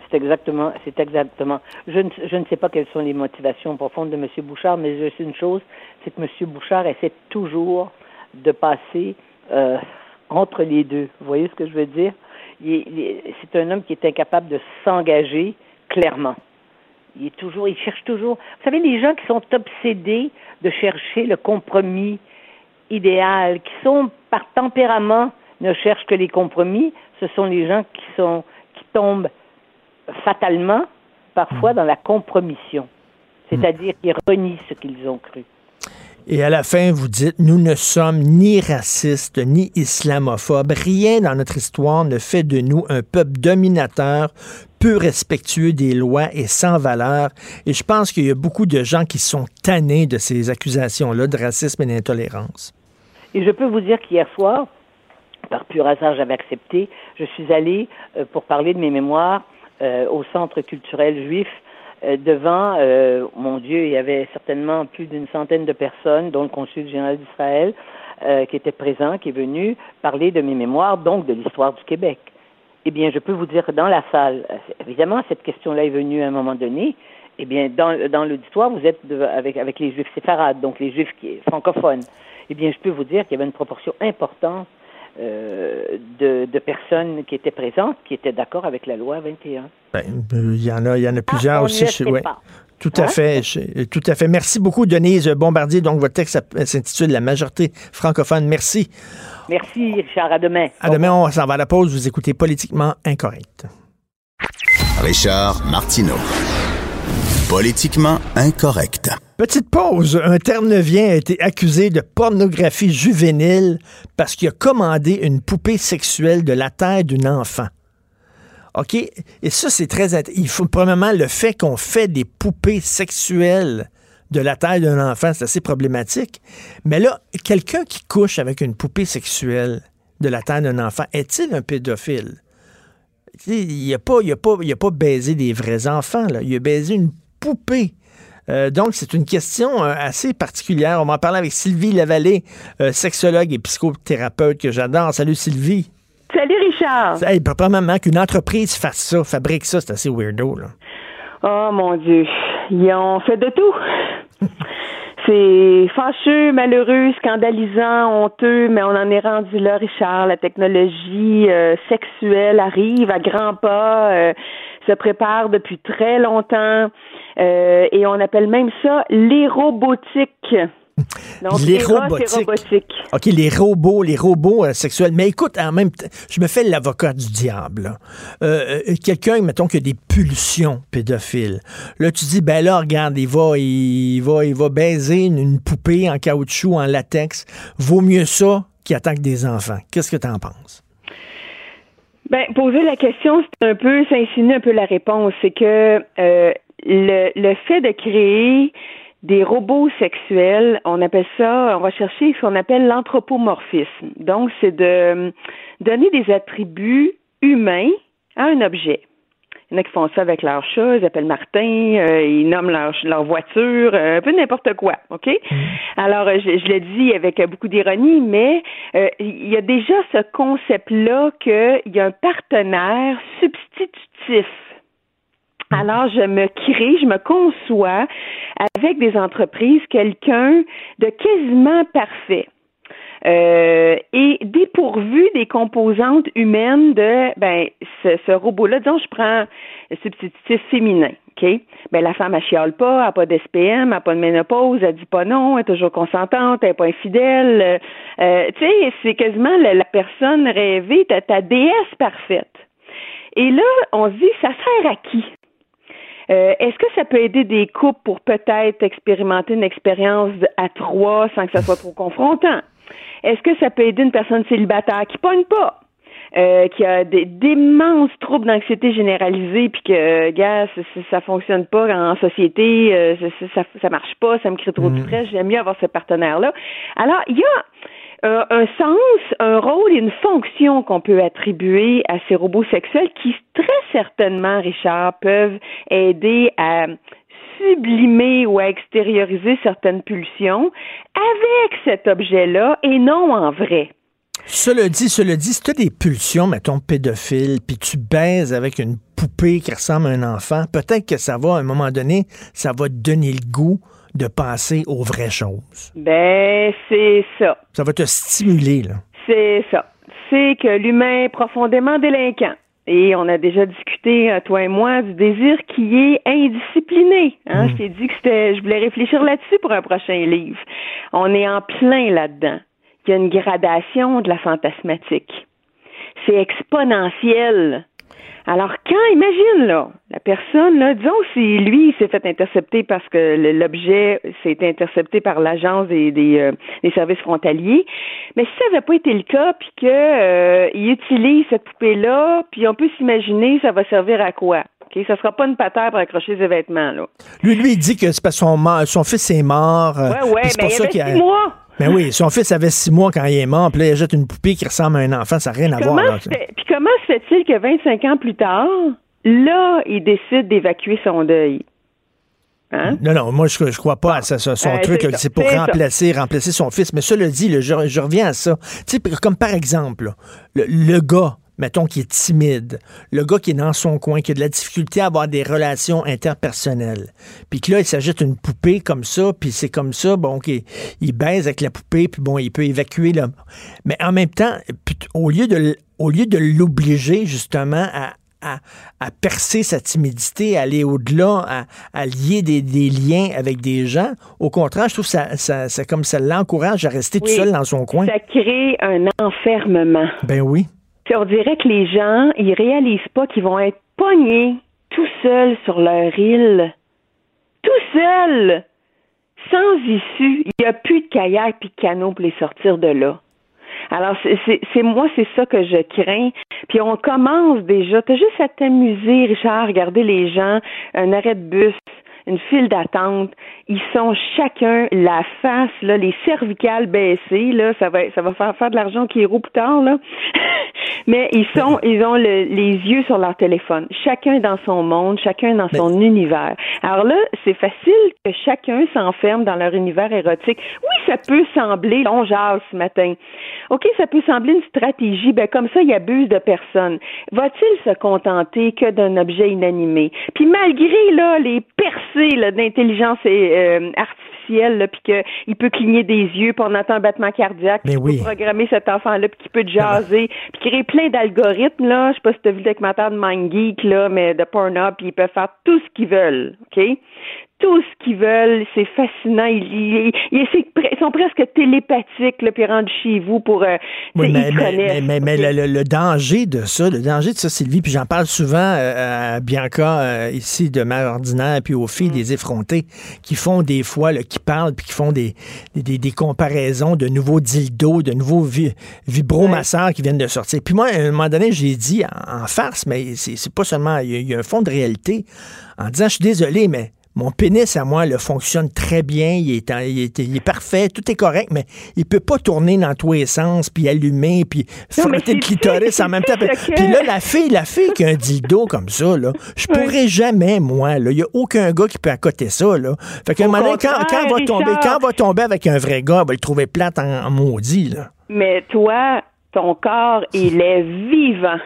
C'est exactement, c'est exactement. Je ne, je ne sais pas quelles sont les motivations profondes de M. Bouchard, mais je sais une chose, c'est que M. Bouchard essaie toujours de passer euh, entre les deux. Vous voyez ce que je veux dire? C'est un homme qui est incapable de s'engager clairement. Il est toujours, il cherche toujours. Vous savez, les gens qui sont obsédés de chercher le compromis idéal, qui sont par tempérament ne cherchent que les compromis, ce sont les gens qui sont qui tombent fatalement parfois dans la compromission, c'est-à-dire qu'ils renient ce qu'ils ont cru. Et à la fin, vous dites, nous ne sommes ni racistes ni islamophobes. Rien dans notre histoire ne fait de nous un peuple dominateur, peu respectueux des lois et sans valeur. Et je pense qu'il y a beaucoup de gens qui sont tannés de ces accusations-là de racisme et d'intolérance. Et je peux vous dire qu'hier soir, par pur hasard, j'avais accepté, je suis allée euh, pour parler de mes mémoires euh, au Centre culturel juif euh, devant, mon Dieu, il y avait certainement plus d'une centaine de personnes, dont le consul général d'Israël, qui était présent, qui est venu parler de mes mémoires, donc de l'histoire du Québec. Eh bien, je peux vous dire que dans la salle, évidemment, cette question-là est venue à un moment donné. Eh bien, dans, dans l'auditoire, vous êtes avec, avec les juifs séfarades, donc les juifs qui, francophones. Eh bien, je peux vous dire qu'il y avait une proportion importante euh, de, de, personnes qui étaient présentes, qui étaient d'accord avec la loi 21. Ben, il y en a, il y en a plusieurs ah, aussi. Je, ouais. Tout à hein? fait, je, tout à fait. Merci beaucoup, Denise Bombardier. Donc, votre texte s'intitule La majorité francophone. Merci. Merci, Richard. À demain. À demain, on s'en va à la pause. Vous écoutez Politiquement Incorrect. Richard Martineau. Politiquement incorrect. Petite pause. Un Terre-Neuvien a été accusé de pornographie juvénile parce qu'il a commandé une poupée sexuelle de la taille d'un enfant. OK? Et ça, c'est très... Il faut, premièrement, le fait qu'on fait des poupées sexuelles de la taille d'un enfant, c'est assez problématique. Mais là, quelqu'un qui couche avec une poupée sexuelle de la taille d'un enfant, est-il un pédophile? Il n'a pas, a pas, baisé des vrais enfants, là. il a baisé une poupée. Euh, donc, c'est une question euh, assez particulière. On va en parler avec Sylvie Lavallée, euh, sexologue et psychothérapeute que j'adore. Salut Sylvie. Salut Richard. Hey, premièrement, qu'une entreprise fasse ça, fabrique ça, c'est assez weirdo. Là. Oh mon Dieu. Ils ont fait de tout. (laughs) C'est fâcheux, malheureux, scandalisant, honteux, mais on en est rendu là, Richard. La technologie euh, sexuelle arrive à grands pas, euh, se prépare depuis très longtemps, euh, et on appelle même ça l'érobotique. Donc, les robotiques. OK, les robots, les robots euh, sexuels. Mais écoute, en même temps, je me fais l'avocat du diable. Euh, euh, Quelqu'un, mettons, qui a des pulsions pédophiles. Là, tu dis, ben là, regarde, il va, il va, il va baiser une, une poupée en caoutchouc, en latex. Vaut mieux ça qu'il attaque des enfants. Qu'est-ce que tu en penses? Ben, poser la question, c'est un peu, ça insinue un peu la réponse. C'est que euh, le, le fait de créer des robots sexuels, on appelle ça, on va chercher ce qu'on appelle l'anthropomorphisme. Donc, c'est de euh, donner des attributs humains à un objet. Il y en a qui font ça avec leur chat, ils appellent Martin, euh, ils nomment leur, leur voiture, euh, un peu n'importe quoi, OK? Mm. Alors, je, je le dis avec beaucoup d'ironie, mais il y a déjà ce concept-là qu'il y a un partenaire substitutif alors, je me crée, je me conçois avec des entreprises quelqu'un de quasiment parfait. Euh, et dépourvu des composantes humaines de ben ce, ce robot-là, disons je prends le substitutif féminin, OK? Ben la femme elle chiale pas, elle n'a pas d'SPM, elle n'a pas de ménopause, elle dit pas non, elle est toujours consentante, elle n'est pas infidèle. Euh, tu sais, c'est quasiment la, la, personne rêvée, ta, ta déesse parfaite. Et là, on se dit, ça sert à qui? Euh, Est-ce que ça peut aider des couples pour peut-être expérimenter une expérience à trois sans que ça soit trop confrontant? Est-ce que ça peut aider une personne célibataire qui pogne pas? Euh, qui a d'immenses troubles d'anxiété généralisée, puis que, gars, ça, ça, fonctionne pas en société, euh, ça, ça, ça, marche pas, ça me crée trop de Mm. stress, j'aime mieux avoir ce partenaire-là. Alors, il y a euh, un sens, un rôle et une fonction qu'on peut attribuer à ces robots sexuels qui très certainement, Richard, peuvent aider à sublimer ou à extérioriser certaines pulsions avec cet objet-là et non en vrai. Cela dit, cela dit, si tu as des pulsions, mettons, pédophiles, puis tu baises avec une poupée qui ressemble à un enfant, peut-être que ça va, à un moment donné, ça va te donner le goût de passer aux vraies choses. Ben, c'est ça. Ça va te stimuler, là. C'est ça. C'est que l'humain est profondément délinquant. Et on a déjà discuté, euh, toi et moi, du désir qui est indiscipliné. Hein? Je t'ai dit que c'était, je voulais réfléchir là-dessus pour un prochain livre. On est en plein là-dedans. Il y a une gradation de la fantasmatique. C'est exponentiel. Alors, quand, imagine, là, la personne, là, disons si lui s'est fait intercepter parce que l'objet s'est intercepté par l'agence des, des, euh, des, services frontaliers, mais si ça n'avait pas été le cas, puis qu'il euh, utilise cette poupée-là, puis on peut s'imaginer ça va servir à quoi? OK? Ça sera pas une patère pour accrocher ses vêtements, là. Lui, lui, il dit que c'est parce que son, son fils est mort. Ouais, ouais, mais il y avait six mois. Mais ben oui, son fils avait six mois quand il est mort, puis là, il jette une poupée qui ressemble à un enfant, ça n'a rien à voir. Puis comment se fait-il que 25 ans plus tard, là, il décide d'évacuer son deuil? Hein? Non, non, moi, je, je crois pas à ça, son euh, truc. C'est pour remplacer, remplacer son fils. Mais ça le dit, je, je, reviens à ça. Tu sais, comme par exemple, le, le, gars mettons, qui est timide, le gars qui est dans son coin, qui a de la difficulté à avoir des relations interpersonnelles, puis que là, il s'agite une poupée comme ça, puis c'est comme ça, bon, qu'il il baise avec la poupée, puis bon, il peut évacuer là. Mais en même temps, au lieu de, au lieu de l'obliger justement à, à, percer sa timidité, à aller au-delà, à, lier des, liens avec des gens. Au contraire, je trouve que ça, ça, comme ça l'encourage à rester tout seul dans son coin. Ça crée un enfermement. Ben oui on dirait que les gens, ils réalisent pas qu'ils vont être pognés tout seuls sur leur île. Tout seuls! Sans issue. Il n'y a plus de kayak et de canot pour les sortir de là. Alors, c'est moi, c'est ça que je crains. Puis on commence déjà. T'as juste à t'amuser, Richard, regarder les gens, un arrêt de bus, une file d'attente. Ils sont chacun la face, là, les cervicales baissées, là, ça va, ça va faire faire de l'argent qui est roule plus tard, là. (laughs) Mais ils sont, ils ont les yeux sur leur téléphone. Chacun dans son monde, chacun dans son univers. Alors là, c'est facile que chacun s'enferme dans leur univers érotique. Oui, ça peut sembler, on ce matin. OK, ça peut sembler une stratégie, ben comme ça, il abuse de personne. Va-t-il se contenter que d'un objet inanimé? Puis malgré là les percées d'intelligence euh, artificielle, là, puis qu'il peut cligner des yeux, puis on entend un battement cardiaque, puis peut programmer cet enfant-là, puis qu'il peut jaser, puis créer plein d'algorithmes, là. Je sais pas si tu as vu le documentaire de MindGeek, là, mais de Pornhub, puis ils peuvent faire tout ce qu'ils veulent, OK? Tout ce qu'ils veulent. C'est fascinant. Ils, sont presque télépathiques, là, puis rendus chez vous pour. Euh, mais, mais, le, danger de ça, le danger de ça, Sylvie, puis j'en parle souvent euh, à Bianca, euh, ici, de Mère Ordinaire, puis aux filles mm. des effrontés, qui font des fois, qui parlent, puis qui font des, des, comparaisons de nouveaux dildos, de nouveaux vibromasseurs qui viennent de sortir. Puis moi, à un moment donné, j'ai dit en, farce, mais c'est pas seulement. Il y, a un fond de réalité en disant, je suis désolé, mais mon pénis à moi le fonctionne très bien, il est, il, est, parfait, tout est correct, mais il peut pas tourner dans tous les sens, puis allumer, puis frotter le clitoris en même temps. Puis là, la fille, la fille qui a un dildo comme ça, là, je pourrais jamais, moi, il y a aucun gars qui peut accoter ça, là. Fait qu'un moment quand, quand, va tomber, quand va tomber avec un vrai gars, va le trouver plate en, maudit, là. Mais toi, ton corps, il est vivant.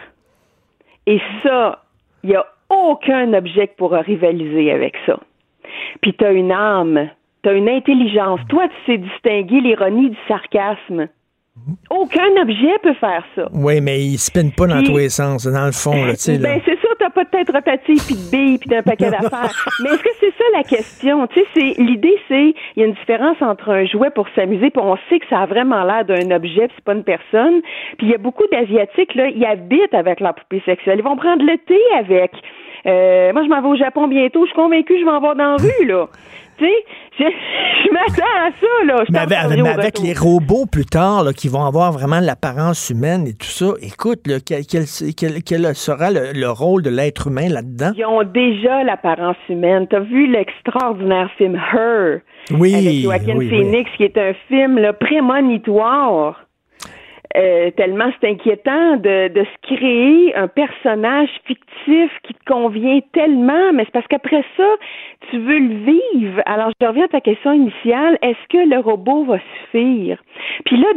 Et ça, il n'y a aucun objet qui pourra rivaliser avec ça puis tu as une âme, tu as une intelligence. Toi, tu sais distinguer l'ironie du sarcasme. Aucun objet peut faire ça. Oui, mais il spinne pas dans tous les sens, dans le fond. Là, ben, c'est ça, t'as pas de tête rotative, puis de billes, puis d'un paquet d'affaires. mais est-ce que c'est ça la question? Tu sais, l'idée, c'est, il y a une différence entre un jouet pour s'amuser, puis on sait que ça a vraiment l'air d'un objet, puis c'est pas une personne. Puis il y a beaucoup d'Asiatiques, là, ils habitent avec leur poupée sexuelle. Ils vont prendre le thé avec. Euh, moi, je m'en vais au Japon bientôt. Je suis convaincue que je vais en voir dans la rue, là. (laughs) tu sais, je, m'attends à ça, là. mais avec, les robots plus tard, là, qui vont avoir vraiment l'apparence humaine et tout ça, écoute, quel, quel, sera le, rôle de l'être humain là-dedans? Ils ont déjà l'apparence humaine. T'as vu l'extraordinaire film Her? Oui. Avec Joaquin Phoenix, qui est un film là, prémonitoire euh, tellement c'est inquiétant de, de se créer un personnage fictif qui te convient tellement, mais c'est parce qu'après ça, tu veux le vivre. Alors, je reviens à ta question initiale. Est-ce que le robot va suffire? Puis là,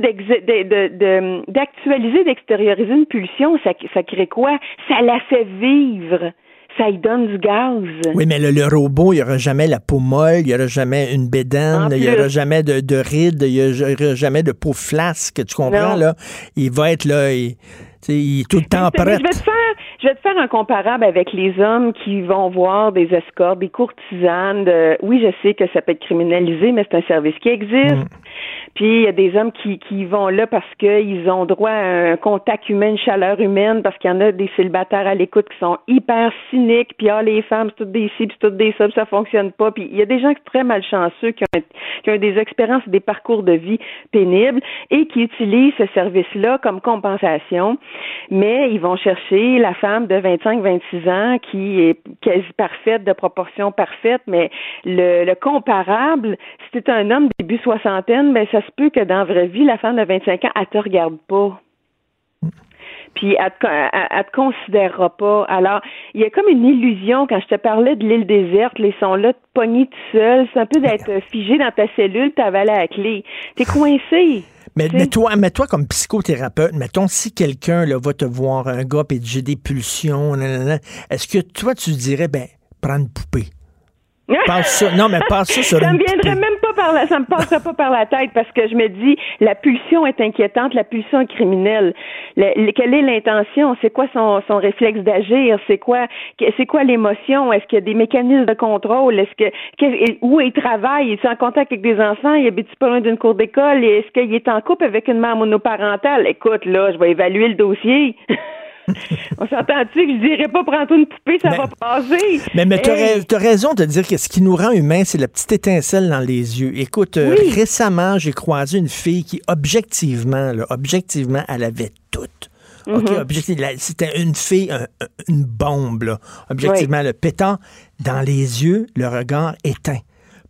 d'actualiser, d'extérioriser une pulsion, ça, ça crée quoi? Ça la fait vivre ça y donne du gaz. Oui, mais le, robot, il n'y aura jamais la peau molle, il n'y aura jamais une bédaine, il n'y aura jamais de, rides, il n'y aura jamais de peau flasque, tu comprends, là? Il va être là, il est tout le temps prêt. Je vais, te faire, je vais te faire un comparable avec les hommes qui vont voir des escortes, des courtisanes. de- oui, je sais que ça peut être criminalisé, mais c'est un service qui existe. Mm. Puis il y a des hommes qui, qui vont là parce qu'ils ont droit à un contact humain, une chaleur humaine, parce qu'il y en a des célibataires à l'écoute qui sont hyper cyniques, puis ah, les femmes, c'est toutes des ci, puis c'est toutes des ça, puis ça fonctionne pas. Puis il y a des gens qui sont très malchanceux, qui ont, qui ont des expériences, des parcours de vie pénibles et qui utilisent ce service-là comme compensation, mais ils vont chercher la femme de 25-26 ans qui est quasi parfaite, de proportion parfaite, mais le, le comparable, si tu un homme début soixantaine, ben ça se peut que dans la vraie vie, la femme de 25 ans, elle te regarde pas. Puis elle te, elle- elle te considérera pas. Alors, il y a comme une illusion quand je te parlais de l'île déserte, ils sont là pognés tout seuls. C'est un peu d'être (laughs) figé dans ta cellule, t'avaler à la clé. T'es coincé. Mais, toi, mais toi, comme psychothérapeute, mettons, si quelqu'un va te voir, un gars, et j'ai des pulsions, est-ce que toi, tu dirais, ben, prends une poupée? (laughs) Passe ça, non, mais passe ça sur ça une me viendrait même ça me passerait pas par la tête parce que je me dis la pulsion est inquiétante, la pulsion est criminelle. Le- le- quelle est l'intention? C'est quoi son, son réflexe d'agir? C'est quoi c'est quoi l'émotion? Est-ce qu'il y a des mécanismes de contrôle? Est-ce que, où il travaille? Est-il en contact avec des enfants? Il habite pas loin d'une cour d'école? Est-ce qu'il est en couple avec une mère monoparentale? Écoute là, je vais évaluer le dossier. (laughs) On s'entend-tu que je dirais pas prends-toi une poupée, ça Mais- va passer? Mais, mais rais- t'as raison de dire que ce qui nous rend humains, c'est la petite étincelle dans les yeux. Écoute, euh, récemment, j'ai croisé une fille qui, objectivement, là, objectivement, elle avait tout. OK, objectif- la- c'était une fille, un- un- une bombe, là. Objectivement, le pétant dans les yeux, le regard éteint.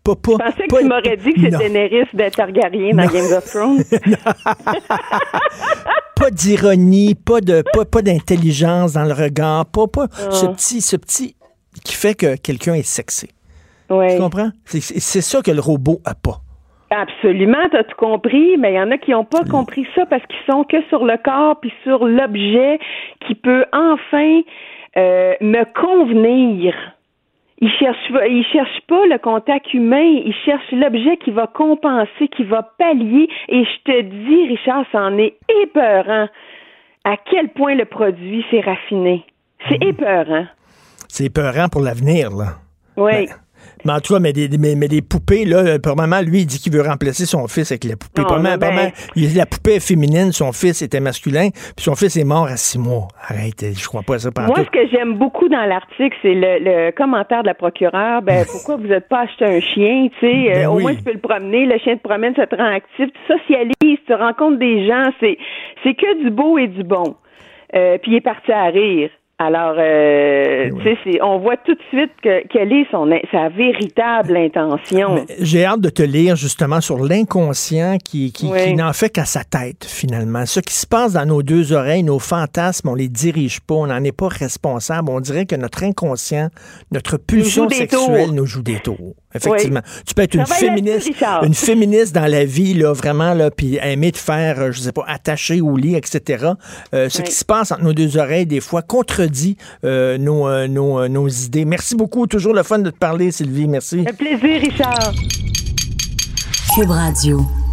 Pas, pas, Je pensais que tu m'aurais dit que c'était Daenerys de Targaryen dans Game of (laughs) Thrones. (laughs) pas d'ironie, pas de pas, pas d'intelligence dans le regard, pas, pas Ah. ce petit ce petit qui fait que quelqu'un est sexy. Oui. Tu comprends? C'est- ça que le robot a pas. Absolument, tu as tout compris, mais il y en a qui n'ont pas compris ça parce qu'ils sont que sur le corps puis sur l'objet qui peut enfin euh, me convenir. Ils cherchent, ils cherchent pas le contact humain, ils cherchent l'objet qui va compenser, qui va pallier. Et je te dis, Richard, c'en est épeurant à quel point le produit s'est raffiné. C'est épeurant. C'est peurant pour l'avenir, là. Oui. Mais en tout cas, mais des, mais, mais des poupées, là, pour maman, lui, il dit qu'il veut remplacer son fils avec la poupée. Non, mais pas ben-. Il la poupée est féminine, son fils était masculin, puis son fils est mort à six mois. Arrête, je crois pas à ça Moi, ce que j'aime beaucoup dans l'article, c'est le, le commentaire de la procureure. Ben, (laughs) pourquoi vous n'êtes pas acheté un chien, tu sais? Ben euh, Au oui. moins, tu peux le promener. Le chien te promène, ça te rend actif. Tu socialises, tu rencontres des gens. C'est, c'est que du beau et du bon. Euh, puis il est parti à rire. Alors, euh, tu sais, c'est- on voit tout de suite que, quelle est son, sa véritable intention. J'ai hâte de te lire justement sur l'inconscient qui, qui, n'en fait qu'à sa tête, finalement. Ce qui se passe dans nos deux oreilles, nos fantasmes, on les dirige pas, on n'en est pas responsable. On dirait que notre inconscient, notre pulsion sexuelle tours. nous joue des tours. Effectivement. Tu peux être une féministe, une féministe dans la vie, là, vraiment, là, puis aimer te faire, euh, je sais pas, attacher au lit, etc. Euh, ce Oui. qui se passe entre nos deux oreilles, des fois, contredit euh, nos, euh, nos, euh, nos idées. Merci beaucoup. Toujours le fun de te parler, Sylvie. Merci. Un plaisir, Richard. Cube Radio.